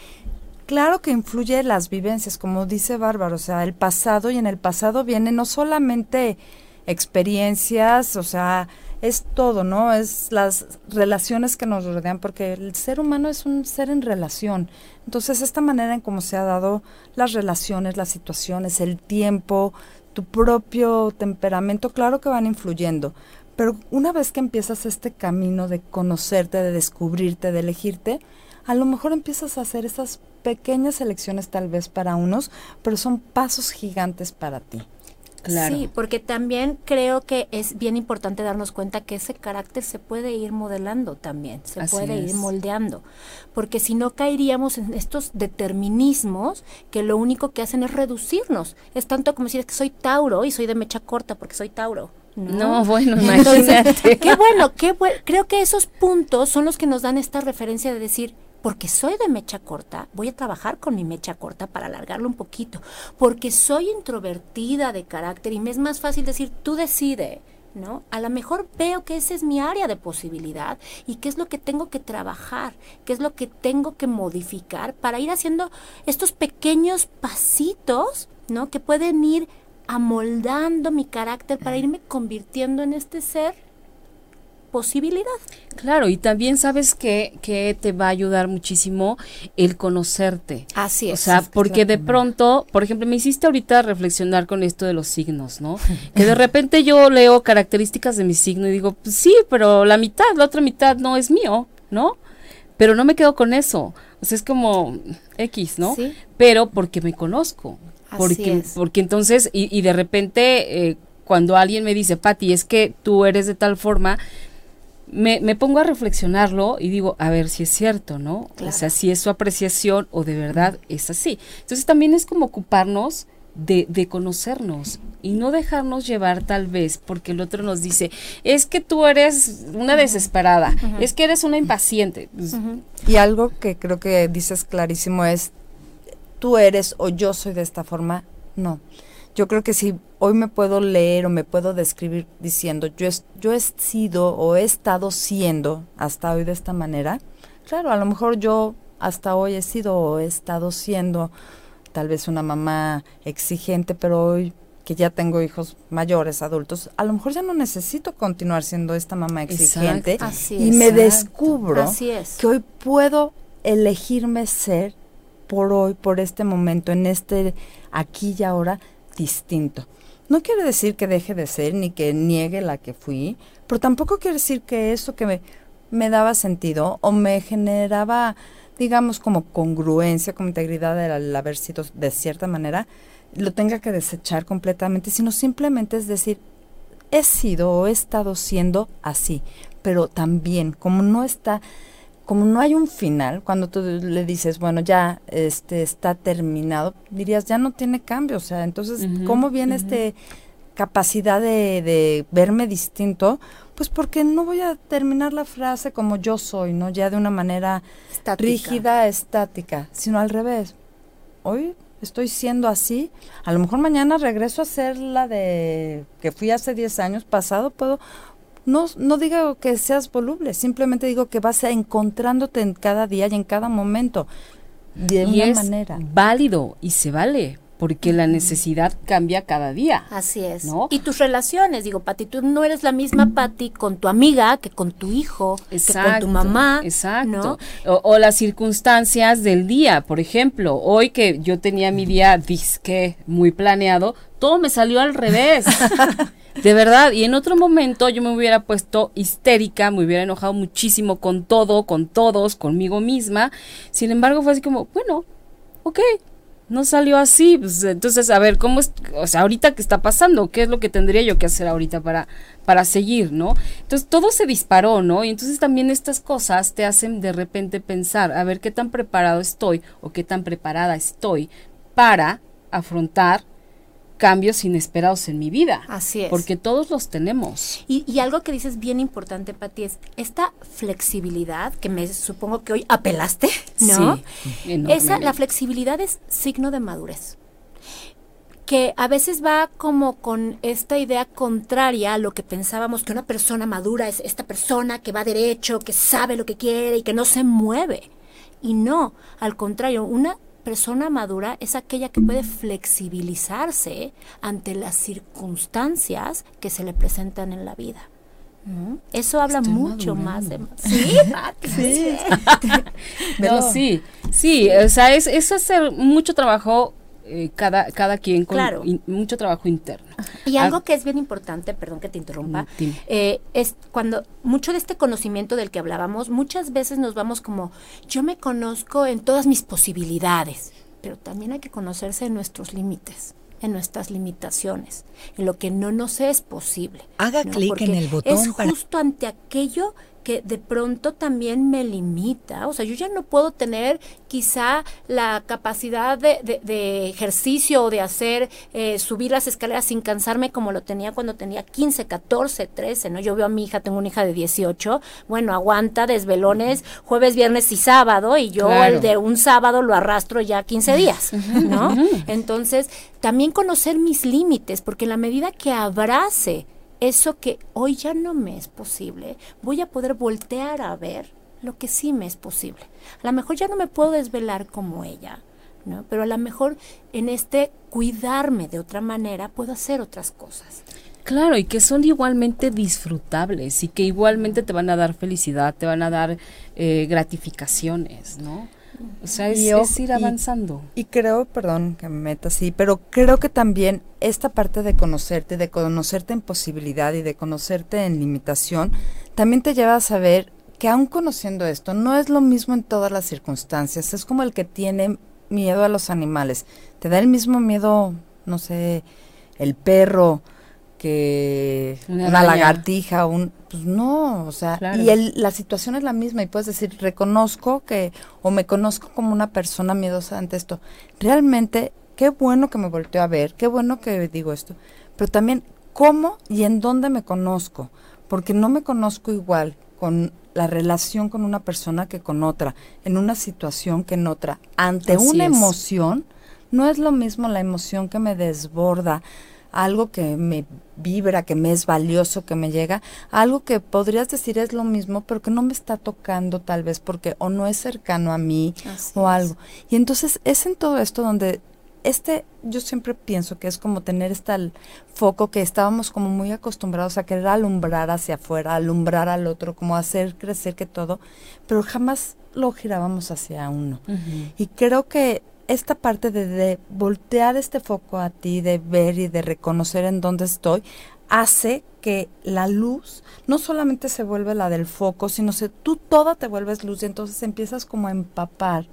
claro que influye las vivencias, como dice Bárbara, o sea, el pasado y en el pasado viene no solamente experiencias, o sea, es todo, ¿no? Es las relaciones que nos rodean, porque el ser humano es un ser en relación. Entonces, esta manera en cómo se ha dado las relaciones, las situaciones, el tiempo, tu propio temperamento, claro que van influyendo. Pero una vez que empiezas este camino de conocerte, de descubrirte, de elegirte, a lo mejor empiezas a hacer esas pequeñas elecciones tal vez para unos, pero son pasos gigantes para ti. Sí, porque también creo que es bien importante darnos cuenta que ese carácter se puede ir modelando también, se puede ir moldeando, porque si no caeríamos en estos determinismos que lo único que hacen es reducirnos. Es tanto como decir que soy Tauro y soy de mecha corta porque soy Tauro. No, bueno, imagínate. qué bueno, qué bueno. Creo que esos puntos son los que nos dan esta referencia de decir, porque soy de mecha corta, voy a trabajar con mi mecha corta para alargarlo un poquito. Porque soy introvertida de carácter y me es más fácil decir, tú decide, ¿no? A lo mejor veo que esa es mi área de posibilidad y qué es lo que tengo que trabajar, qué es lo que tengo que modificar para ir haciendo estos pequeños pasitos, ¿no? Que pueden ir amoldando mi carácter para irme convirtiendo en este ser posibilidad. Claro, y también sabes que, que te va a ayudar muchísimo el conocerte. Así es. O sea, porque de pronto, por ejemplo, me hiciste ahorita reflexionar con esto de los signos, ¿no? que de repente yo leo características de mi signo y digo, pues sí, pero la mitad, la otra mitad no es mío, ¿no? Pero no me quedo con eso. O sea, es como X, ¿no? Sí. Pero porque me conozco. Así porque, es. porque entonces, y, y de repente, eh, cuando alguien me dice, Pati, es que tú eres de tal forma, me, me, pongo a reflexionarlo y digo, a ver si es cierto, ¿no? O sea, si es su apreciación o de verdad es así. Entonces también es como ocuparnos de, de, conocernos y no dejarnos llevar tal vez porque el otro nos dice, es que tú eres una desesperada, es que eres una impaciente. Pues, y algo que creo que dices clarísimo es, tú eres o yo soy de esta forma, no yo creo que si hoy me puedo leer o me puedo describir diciendo yo, yo he sido o he estado siendo hasta hoy de esta manera, claro, a lo mejor yo hasta hoy he sido o he estado siendo tal vez una mamá exigente, pero hoy que ya tengo hijos mayores, adultos, a lo mejor ya no necesito continuar siendo esta mamá exigente y me descubro que hoy puedo elegirme ser por hoy, por este momento, en este aquí y ahora, distinto. No quiere decir que deje de ser ni que niegue la que fui, pero tampoco quiere decir que eso que me, daba sentido o me generaba, digamos, como congruencia, como integridad del haber sido de cierta manera, lo tenga que desechar completamente, sino simplemente es decir, he sido o he estado siendo así, pero también como no está como no hay un final, cuando tú le dices, bueno, ya este está terminado, dirías, ya no tiene cambio, o sea, entonces, ¿cómo viene esta capacidad de, de, verme distinto? Pues porque no voy a terminar la frase como yo soy, ¿no? Ya de una manera rígida, estática, sino al revés. Hoy estoy siendo así. A lo mejor mañana regreso a ser la de que fui hace 10 años, pasado puedo no, no digo que seas voluble, simplemente digo que vas a encontrándote en cada día y en cada momento de y una es manera. válido y se vale porque la necesidad cambia cada día. Así es. ¿no? Y tus relaciones, digo, Pati, tú no eres la misma Pati con tu amiga que con tu hijo, que con tu mamá. Exacto. O, o, las circunstancias del día, por ejemplo, hoy que yo tenía mi día disque muy planeado, todo me salió al revés. De verdad, y en otro momento yo me hubiera puesto histérica, me hubiera enojado muchísimo con todo, con todos, conmigo misma. Sin embargo, fue así como, bueno, ok, no salió así. Pues, entonces, a ver, ¿cómo es? O sea, ahorita qué está pasando, ¿qué es lo que tendría yo que hacer ahorita para, para seguir, ¿no? Entonces, todo se disparó, ¿no? Y entonces también estas cosas te hacen de repente pensar, a ver qué tan preparado estoy o qué tan preparada estoy para afrontar cambios inesperados en mi vida. Así es. Porque todos los tenemos. Y, y algo que dices bien importante, Pati, es esta flexibilidad que me supongo que hoy apelaste, ¿no? Sí, Esa, la flexibilidad es signo de madurez que a veces va como con esta idea contraria a lo que pensábamos que una persona madura es esta persona que va derecho, que sabe lo que quiere y que no se mueve. Y no, al contrario, una persona madura es aquella que puede flexibilizarse ante las circunstancias que se le presentan en la vida. ¿no? Eso habla Estoy mucho madurando. más de... Sí, Sí. No, sí, sí, o sea, es, es hacer mucho trabajo eh, cada, cada quien con Claro. in- mucho trabajo interno. Y Ah, algo que es bien importante, perdón que te interrumpa, Mm, eh, es cuando mucho de este conocimiento del que hablábamos, muchas veces nos vamos como, yo me conozco en todas mis posibilidades, pero también hay que conocerse en nuestros límites en nuestras limitaciones, en lo que no nos es posible. Haga ¿no? clic en el botón Es para- justo ante aquello que de pronto también me limita. O sea, yo ya no puedo tener quizá la capacidad de, de- de ejercicio o de hacer, eh, subir las escaleras sin cansarme como lo tenía cuando tenía 15, 14, 13, ¿no? Yo veo a mi hija, tengo una hija de 18, bueno, aguanta desvelones jueves, viernes y sábado y yo Claro. el de un sábado lo arrastro ya 15 días, ¿no? Entonces, también conocer mis límites, porque en la medida que abrace eso que hoy ya no me es posible, voy a poder voltear a ver lo que sí me es posible. A lo mejor ya no me puedo desvelar como ella, ¿no? Pero a lo mejor en este cuidarme de otra manera puedo hacer otras cosas. Claro, y que son igualmente disfrutables y que igualmente te van a dar felicidad, te van a dar eh, gratificaciones, ¿no? O sea, es, Y es ojo- ir y- avanzando. Y creo, perdón que me meta así, pero creo que también esta parte de conocerte, de conocerte en posibilidad y de conocerte en limitación, también te lleva a saber que aún conociendo esto, no es lo mismo en todas las circunstancias. Es como el que tiene miedo a los animales. Te da el mismo miedo, no sé, el perro que Una una, lagartija, un pues no, o sea, Claro. y el, la situación es la misma y puedes decir, reconozco que o me conozco como una persona miedosa ante esto. Realmente qué bueno que me volteo a ver, qué bueno que digo esto, pero también cómo y en dónde me conozco, porque no me conozco igual con la relación con una persona que con otra, en una situación que en otra. Ante Así una es. emoción, no es lo mismo la emoción que me desborda, algo que me vibra, que me es valioso, que me llega, algo que podrías decir es lo mismo, pero que no me está tocando tal vez porque o no es cercano a mí Así o es. algo. Y entonces es en todo esto donde este, yo siempre pienso que es como tener este foco que estábamos como muy acostumbrados a querer alumbrar hacia afuera, alumbrar al otro, como hacer crecer que todo, pero jamás lo girábamos hacia uno. Y creo que esta parte de, de voltear este foco a ti, de ver y de reconocer en dónde estoy, hace que la luz no solamente se vuelve la del foco, sino que tú toda te vuelves luz y entonces empiezas como a empapar,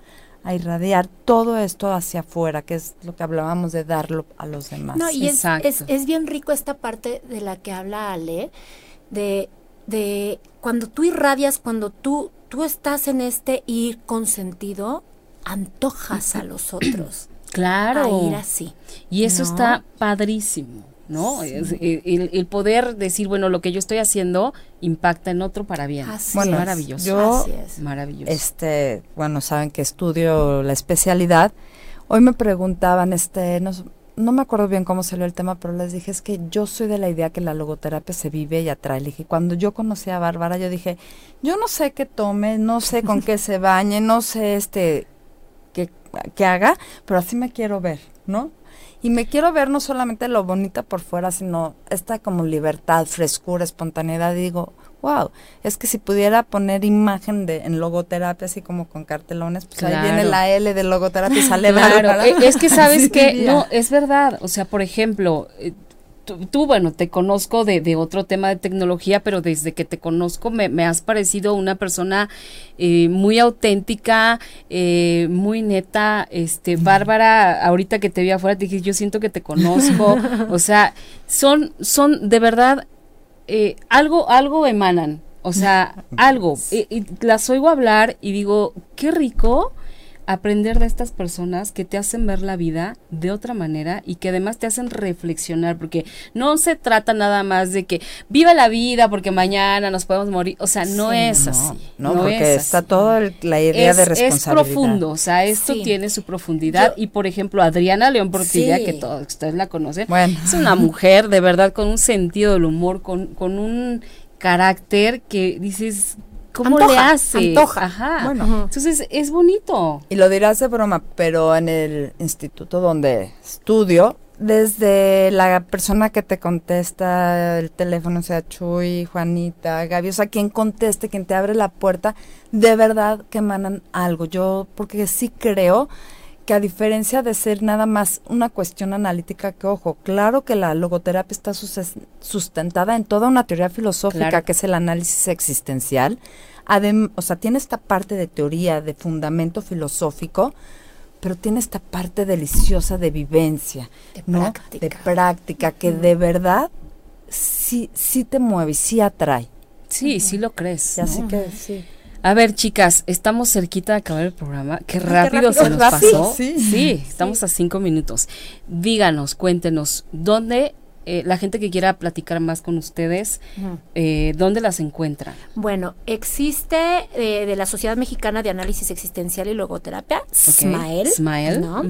a irradiar todo esto hacia afuera, que es lo que hablábamos de darlo a los demás. No, y es, Exacto. es, es bien rico esta parte de la que habla Ale, de, de cuando tú irradias, cuando tú, tú estás en este ir consentido, antojas a los otros Claro. a ir así. Y eso ¿no? está padrísimo, ¿no? Es- el- el poder decir, bueno, lo que yo estoy haciendo impacta en otro para bien. Así Bueno, es. maravilloso. yo- Así es. Maravilloso. este, bueno, saben que estudio la especialidad. Hoy me preguntaban, este, no, no me acuerdo bien cómo salió el tema, pero les dije, es que yo soy de la idea que la logoterapia se vive y atrae. Le dije, cuando yo conocí a Bárbara, yo dije, yo no sé qué tome, no sé con qué se bañe, no sé este qué haga, pero así me quiero ver, ¿no? Y me quiero ver no solamente lo bonita por fuera, sino esta como libertad, frescura, espontaneidad. Y digo, wow, es que si pudiera poner imagen de en logoterapia, así como con cartelones, pues ahí viene la L de logoterapia y sale claro. E, es que sabes que, no, es verdad. O sea, por ejemplo, Tú, bueno, te conozco de, de, otro tema de tecnología, pero desde que te conozco me, me has parecido una persona eh, muy auténtica, eh, muy neta, este, Bárbara, ahorita que te vi afuera, te dije, yo siento que te conozco, o sea, son, son de verdad eh, algo, algo emanan, o sea, algo. Y, las oigo hablar y digo, qué rico aprender de estas personas que te hacen ver la vida de otra manera y que además te hacen reflexionar, porque no se trata nada más de que viva la vida porque mañana nos podemos morir, o sea, no es así. No, porque está toda la idea de responsabilidad. Es profundo, o sea, esto tiene su profundidad y por ejemplo Adriana León Portilla, que todos ustedes la conocen, es una mujer de verdad con un sentido del humor, con, con un carácter que dices, ¿Cómo le hace? Antoja. Ajá. Bueno. Entonces es bonito. Y lo dirás de broma, pero en el instituto donde estudio, desde la persona que te contesta el teléfono, sea Chuy, Juanita, Gaby, o sea, quien conteste, quien te abre la puerta, de verdad que emanan algo. Yo, porque sí creo que a diferencia de ser nada más una cuestión analítica, que ojo, claro que la logoterapia está sustentada en toda una teoría filosófica que es el análisis existencial, o sea, tiene esta parte de teoría, de fundamento filosófico, pero tiene esta parte deliciosa de vivencia, de práctica, de práctica que de verdad sí, sí te mueve y sí atrae. Sí, sí lo crees. Así que sí. A ver, chicas, estamos cerquita de acabar el programa. Qué rápido, se nos pasó. Sí, estamos a cinco minutos. Díganos, cuéntenos, ¿dónde eh, la gente que quiera platicar más con ustedes, eh, ¿dónde las encuentra? Bueno, existe eh, de la Sociedad Mexicana de Análisis Existencial y Logoterapia, SMILE. ¿no?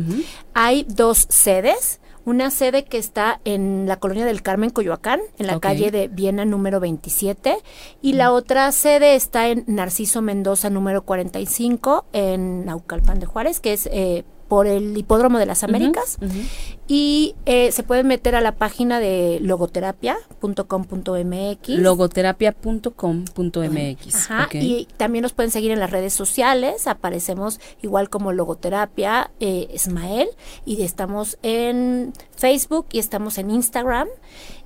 Hay dos sedes una sede que está en la colonia del Carmen, Coyoacán, en la calle de Viena número 27, y la otra sede está en Narciso Mendoza número 45, en Naucalpan de Juárez, que es eh, por el Hipódromo de las Américas y eh, se pueden meter a la página de logoterapia.com.mx. Logoterapia.com.mx. Ajá, y también nos pueden seguir en las redes sociales, aparecemos igual como Logoterapia eh, Ismael y estamos en Facebook y estamos en Instagram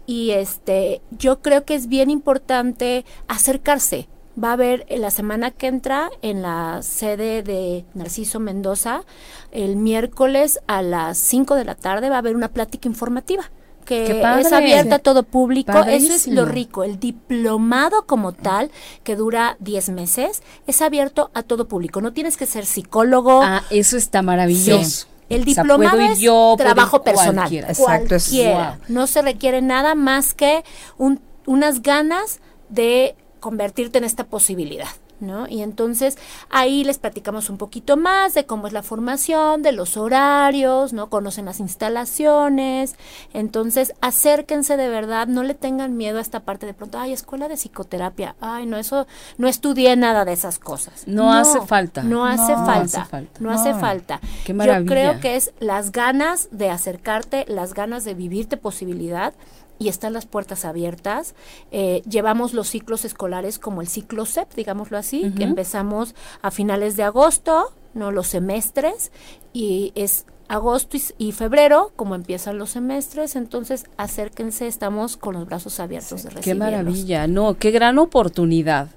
y este yo creo que es bien importante acercarse va a haber la semana que entra en la sede de Narciso Mendoza, el miércoles a las 5 de la tarde va a haber una plática informativa que es abierta a todo público. Eso es lo rico. El diplomado como tal, que dura 10 meses, es abierto a todo público. No tienes que ser psicólogo. Ah, eso está maravilloso. El diplomado es trabajo personal. Exacto. Cualquiera. No se requiere nada más que un, unas ganas de convertirte en esta posibilidad. ¿No? Y entonces ahí les platicamos un poquito más de cómo es la formación, de los horarios, ¿no? Conocen las instalaciones. Entonces, acérquense de verdad, no le tengan miedo a esta parte de pronto, ay, escuela de psicoterapia, ay, no, eso, no estudié nada de esas cosas. No, hace falta. No hace falta. No hace falta. Qué maravilla. Yo creo que es las ganas de acercarte, las ganas de vivirte posibilidad y están las puertas abiertas. Eh, llevamos los ciclos escolares como el ciclo CEP, digámoslo así, que empezamos a finales de agosto, no los semestres, y es agosto y, febrero, como empiezan los semestres, entonces acérquense, estamos con los brazos abiertos de recibirlos. Qué maravilla, no, qué gran oportunidad.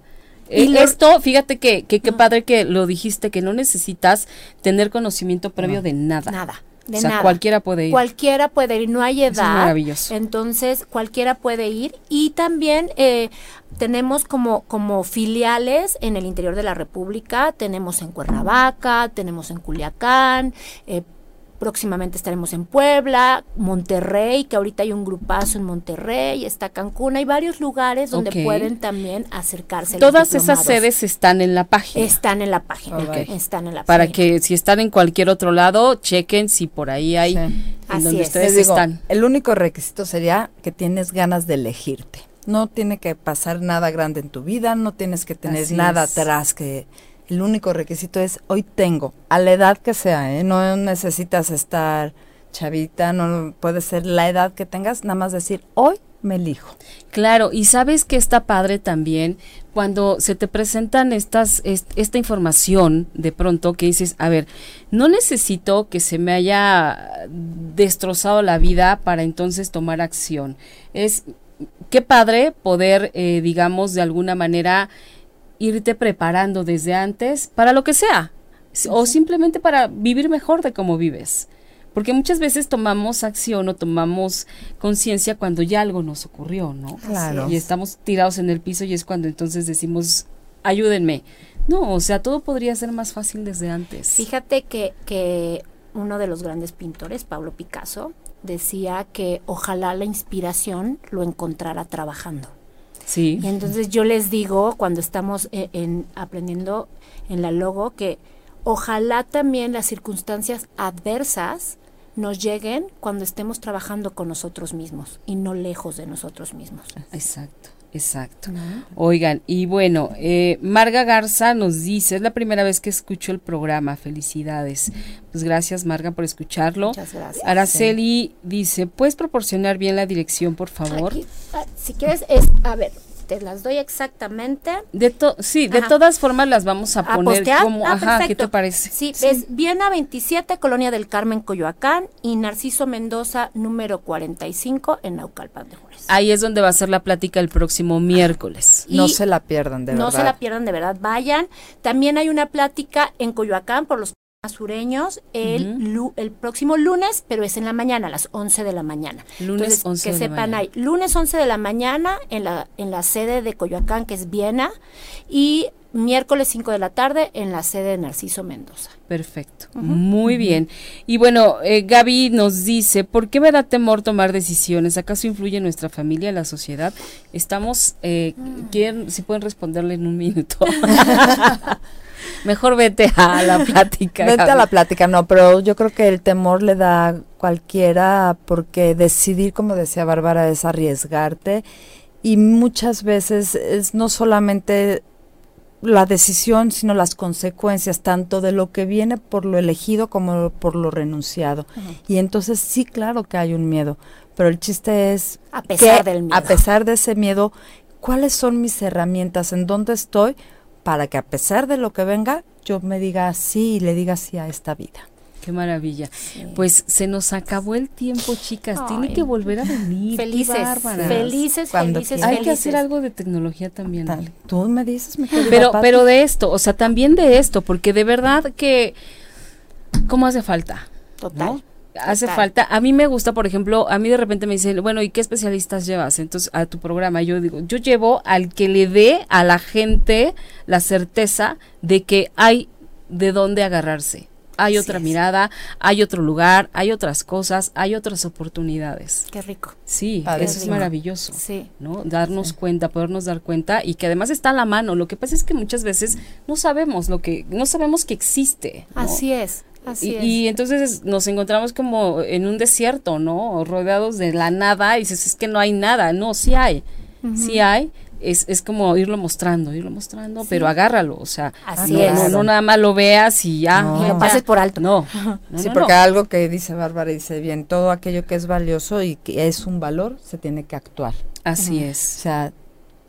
Y eh, esto, fíjate que, qué padre que lo dijiste, que no necesitas tener conocimiento previo de nada. Nada o sea, cualquiera puede ir. Cualquiera puede ir, no hay edad. es maravilloso. Entonces, cualquiera puede ir. Y también eh, tenemos como, como filiales en el interior de la República, tenemos en Cuernavaca, tenemos en Culiacán, eh, próximamente estaremos en Puebla, Monterrey, que ahorita hay un grupazo en Monterrey, está Cancún, hay varios lugares donde pueden también acercarse. Todas esas sedes están en la página. Están en la página. Están en la Para que si están en cualquier otro lado, chequen si por ahí hay en donde ustedes están. El único requisito sería que tienes ganas de elegirte. No tiene que pasar nada grande en tu vida, no tienes que tener nada atrás que el único requisito es hoy tengo, a la edad que sea, ¿eh? no necesitas estar chavita, no puede ser la edad que tengas, nada más decir hoy me elijo. Claro, y sabes que está padre también cuando se te presentan estas esta información de pronto que dices, a ver, no necesito que se me haya destrozado la vida para entonces tomar acción. Es qué padre poder, eh, digamos, de alguna manera irte preparando desde antes para lo que sea o simplemente para vivir mejor de cómo vives. Porque muchas veces tomamos acción o tomamos conciencia cuando ya algo nos ocurrió, ¿no? Claro. Y estamos tirados en el piso y es cuando entonces decimos, ayúdenme. No, o sea, todo podría ser más fácil desde antes. Fíjate que, que uno de los grandes pintores, Pablo Picasso, decía que ojalá la inspiración lo encontrara trabajando. Sí. Y entonces yo les digo, cuando estamos e, en, aprendiendo en la logo, que ojalá también las circunstancias adversas nos lleguen cuando estemos trabajando con nosotros mismos y no lejos de nosotros mismos. Exacto. Exacto. Oigan, y bueno, eh, Marga Garza nos dice, es la primera vez que escucho el programa, felicidades. Pues gracias Marga por escucharlo. Muchas gracias. Araceli dice, ¿puedes proporcionar bien la dirección, por favor? Ah, si quieres, es, a ver, te las doy exactamente. De to sí, de todas formas las vamos a, poner como, ah, ajá, ¿qué te parece? Sí, es Viena 27, Colonia del Carmen, Coyoacán y Narciso Mendoza, número 45 en Naucalpan de Juárez. Ahí es donde va a ser la plática el próximo miércoles. no se la pierdan, de verdad. No se la pierdan, de verdad, vayan. También hay una plática en Coyoacán por los sureños el, el próximo lunes, pero es en la mañana, a las 11 de la mañana. Lunes que sepan, hay lunes 11 de la mañana en la, en la sede de Coyoacán, que es Viena, y miércoles 5 de la tarde en la sede de Narciso Mendoza. Perfecto, muy bien. Y bueno, eh, Gaby nos dice, ¿por qué me da temor tomar decisiones? ¿Acaso influye nuestra familia, la sociedad? Estamos, eh, mm. si pueden responderle en un minuto. Mejor vete a la plática. vete a la plática, no, pero yo creo que el temor le da cualquiera porque decidir, como decía Bárbara, es arriesgarte y muchas veces es no solamente la decisión, sino las consecuencias, tanto de lo que viene por lo elegido como por lo renunciado. Y entonces sí, claro que hay un miedo, pero el chiste es, a pesar del miedo. a pesar de ese miedo, ¿cuáles son mis herramientas? ¿En dónde estoy? Para que a pesar de lo que venga, yo me diga sí y le diga sí a esta vida. Qué maravilla. Pues se nos acabó el tiempo, chicas. Tiene que volver a venir. Felices, felices, felices, Hay que hacer algo de tecnología también. Tú me dices, mi Pero, pero de esto, o sea, también de esto, porque de verdad que, ¿cómo hace falta? Total hace falta. A mí me gusta, por ejemplo, a mí de repente me dicen, bueno, ¿y qué especialistas llevas? Entonces, a tu programa, yo digo, yo llevo al que le dé a la gente la certeza de que hay de dónde agarrarse. Hay otra mirada, hay otro lugar, hay otras cosas, hay otras oportunidades. Qué rico. Sí, eso es maravilloso. Sí. ¿no? Darnos cuenta, podernos dar cuenta y que además está a la mano. Lo que pasa es que muchas veces no sabemos lo que, no sabemos que existe. Así es y, entonces nos encontramos como en un desierto, ¿no? Rodeados de la nada y dices, es que no hay nada. No, sí hay, sí hay. Es, es como irlo mostrando, irlo mostrando, pero agárralo, o sea, no, no, nada más lo veas y ya. No. lo pases por alto. No. sí, porque algo que dice Bárbara dice bien, todo aquello que es valioso y que es un valor, se tiene que actuar. Así es. O sea,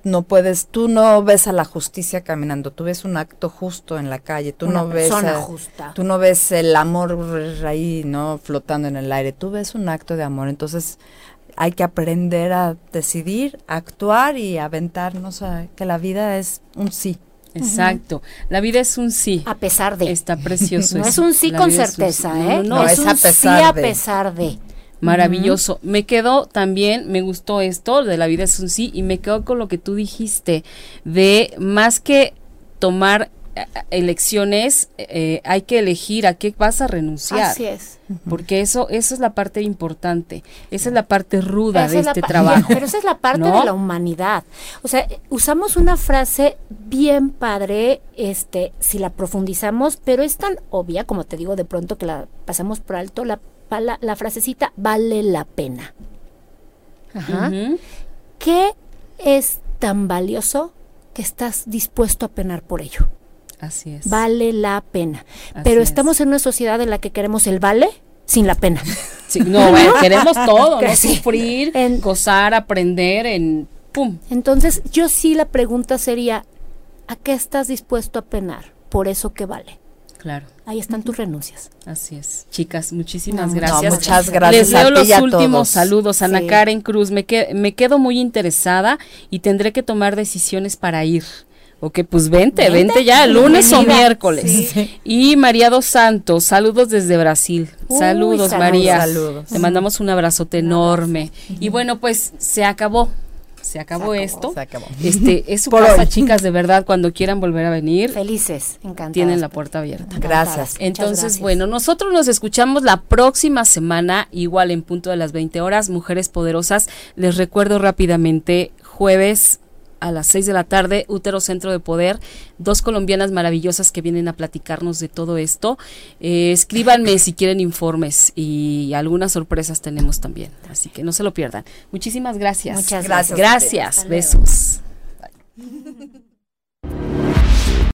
no puedes, tú no ves a la justicia caminando, tú ves un acto justo en la calle, tú no ves justa. tú no ves el amor ahí, no flotando en el aire, tú ves un acto de amor, entonces hay que aprender a decidir, actuar y aventarnos a que la vida es un sí. Exacto, la vida es un sí. A pesar de. Está precioso. no es un sí con certeza, ¿eh? No, es, un a pesar sí a pesar de. Maravilloso. Me quedo también, me gustó esto de la vida es un sí y me quedo con lo que tú dijiste de más que tomar elecciones eh, hay que elegir a qué vas a renunciar. Así es. Porque eso, eso es la parte importante, esa es la parte ruda de este trabajo. Pero esa es la parte de la humanidad. O sea, usamos una frase bien padre, este, si la profundizamos, pero es tan obvia, como te digo, de pronto que la pasamos por alto, la, la, la frasecita vale la pena. Ajá. ¿Qué es tan valioso que estás dispuesto a penar por ello? Así es. Vale la pena. Pero estamos en una sociedad en la que queremos el vale sin la pena. no, queremos todo, ¿no? sufrir, gozar, aprender, en pum. Entonces, yo sí la pregunta sería, ¿a qué estás dispuesto a penar por eso que vale? Claro. Ahí están tus renuncias. Así es. Chicas, muchísimas gracias. muchas gracias. Les leo los últimos saludos. Ana Karen Cruz, me, me quedo muy interesada y tendré que tomar decisiones para ir. Ok, pues vente, vente, ya, lunes o miércoles. Y María dos Santos, saludos desde Brasil. saludos, María. Saludos. Te mandamos un abrazote enorme. Y bueno, pues se acabó. Se acabó, esto. Se acabó. Este, es su casa, chicas, de verdad, cuando quieran volver a venir. Felices, encantadas. Tienen la puerta abierta. Gracias. Entonces, bueno, nosotros nos escuchamos la próxima semana, igual en punto de las 20 horas, Mujeres Poderosas. Les recuerdo rápidamente, jueves a las 6 de la tarde, Útero Centro de Poder, dos colombianas maravillosas que vienen a platicarnos de todo esto. Eh, escríbanme si quieren informes y algunas sorpresas tenemos también, así que no se lo pierdan. Muchísimas gracias. Muchas gracias. Gracias, besos.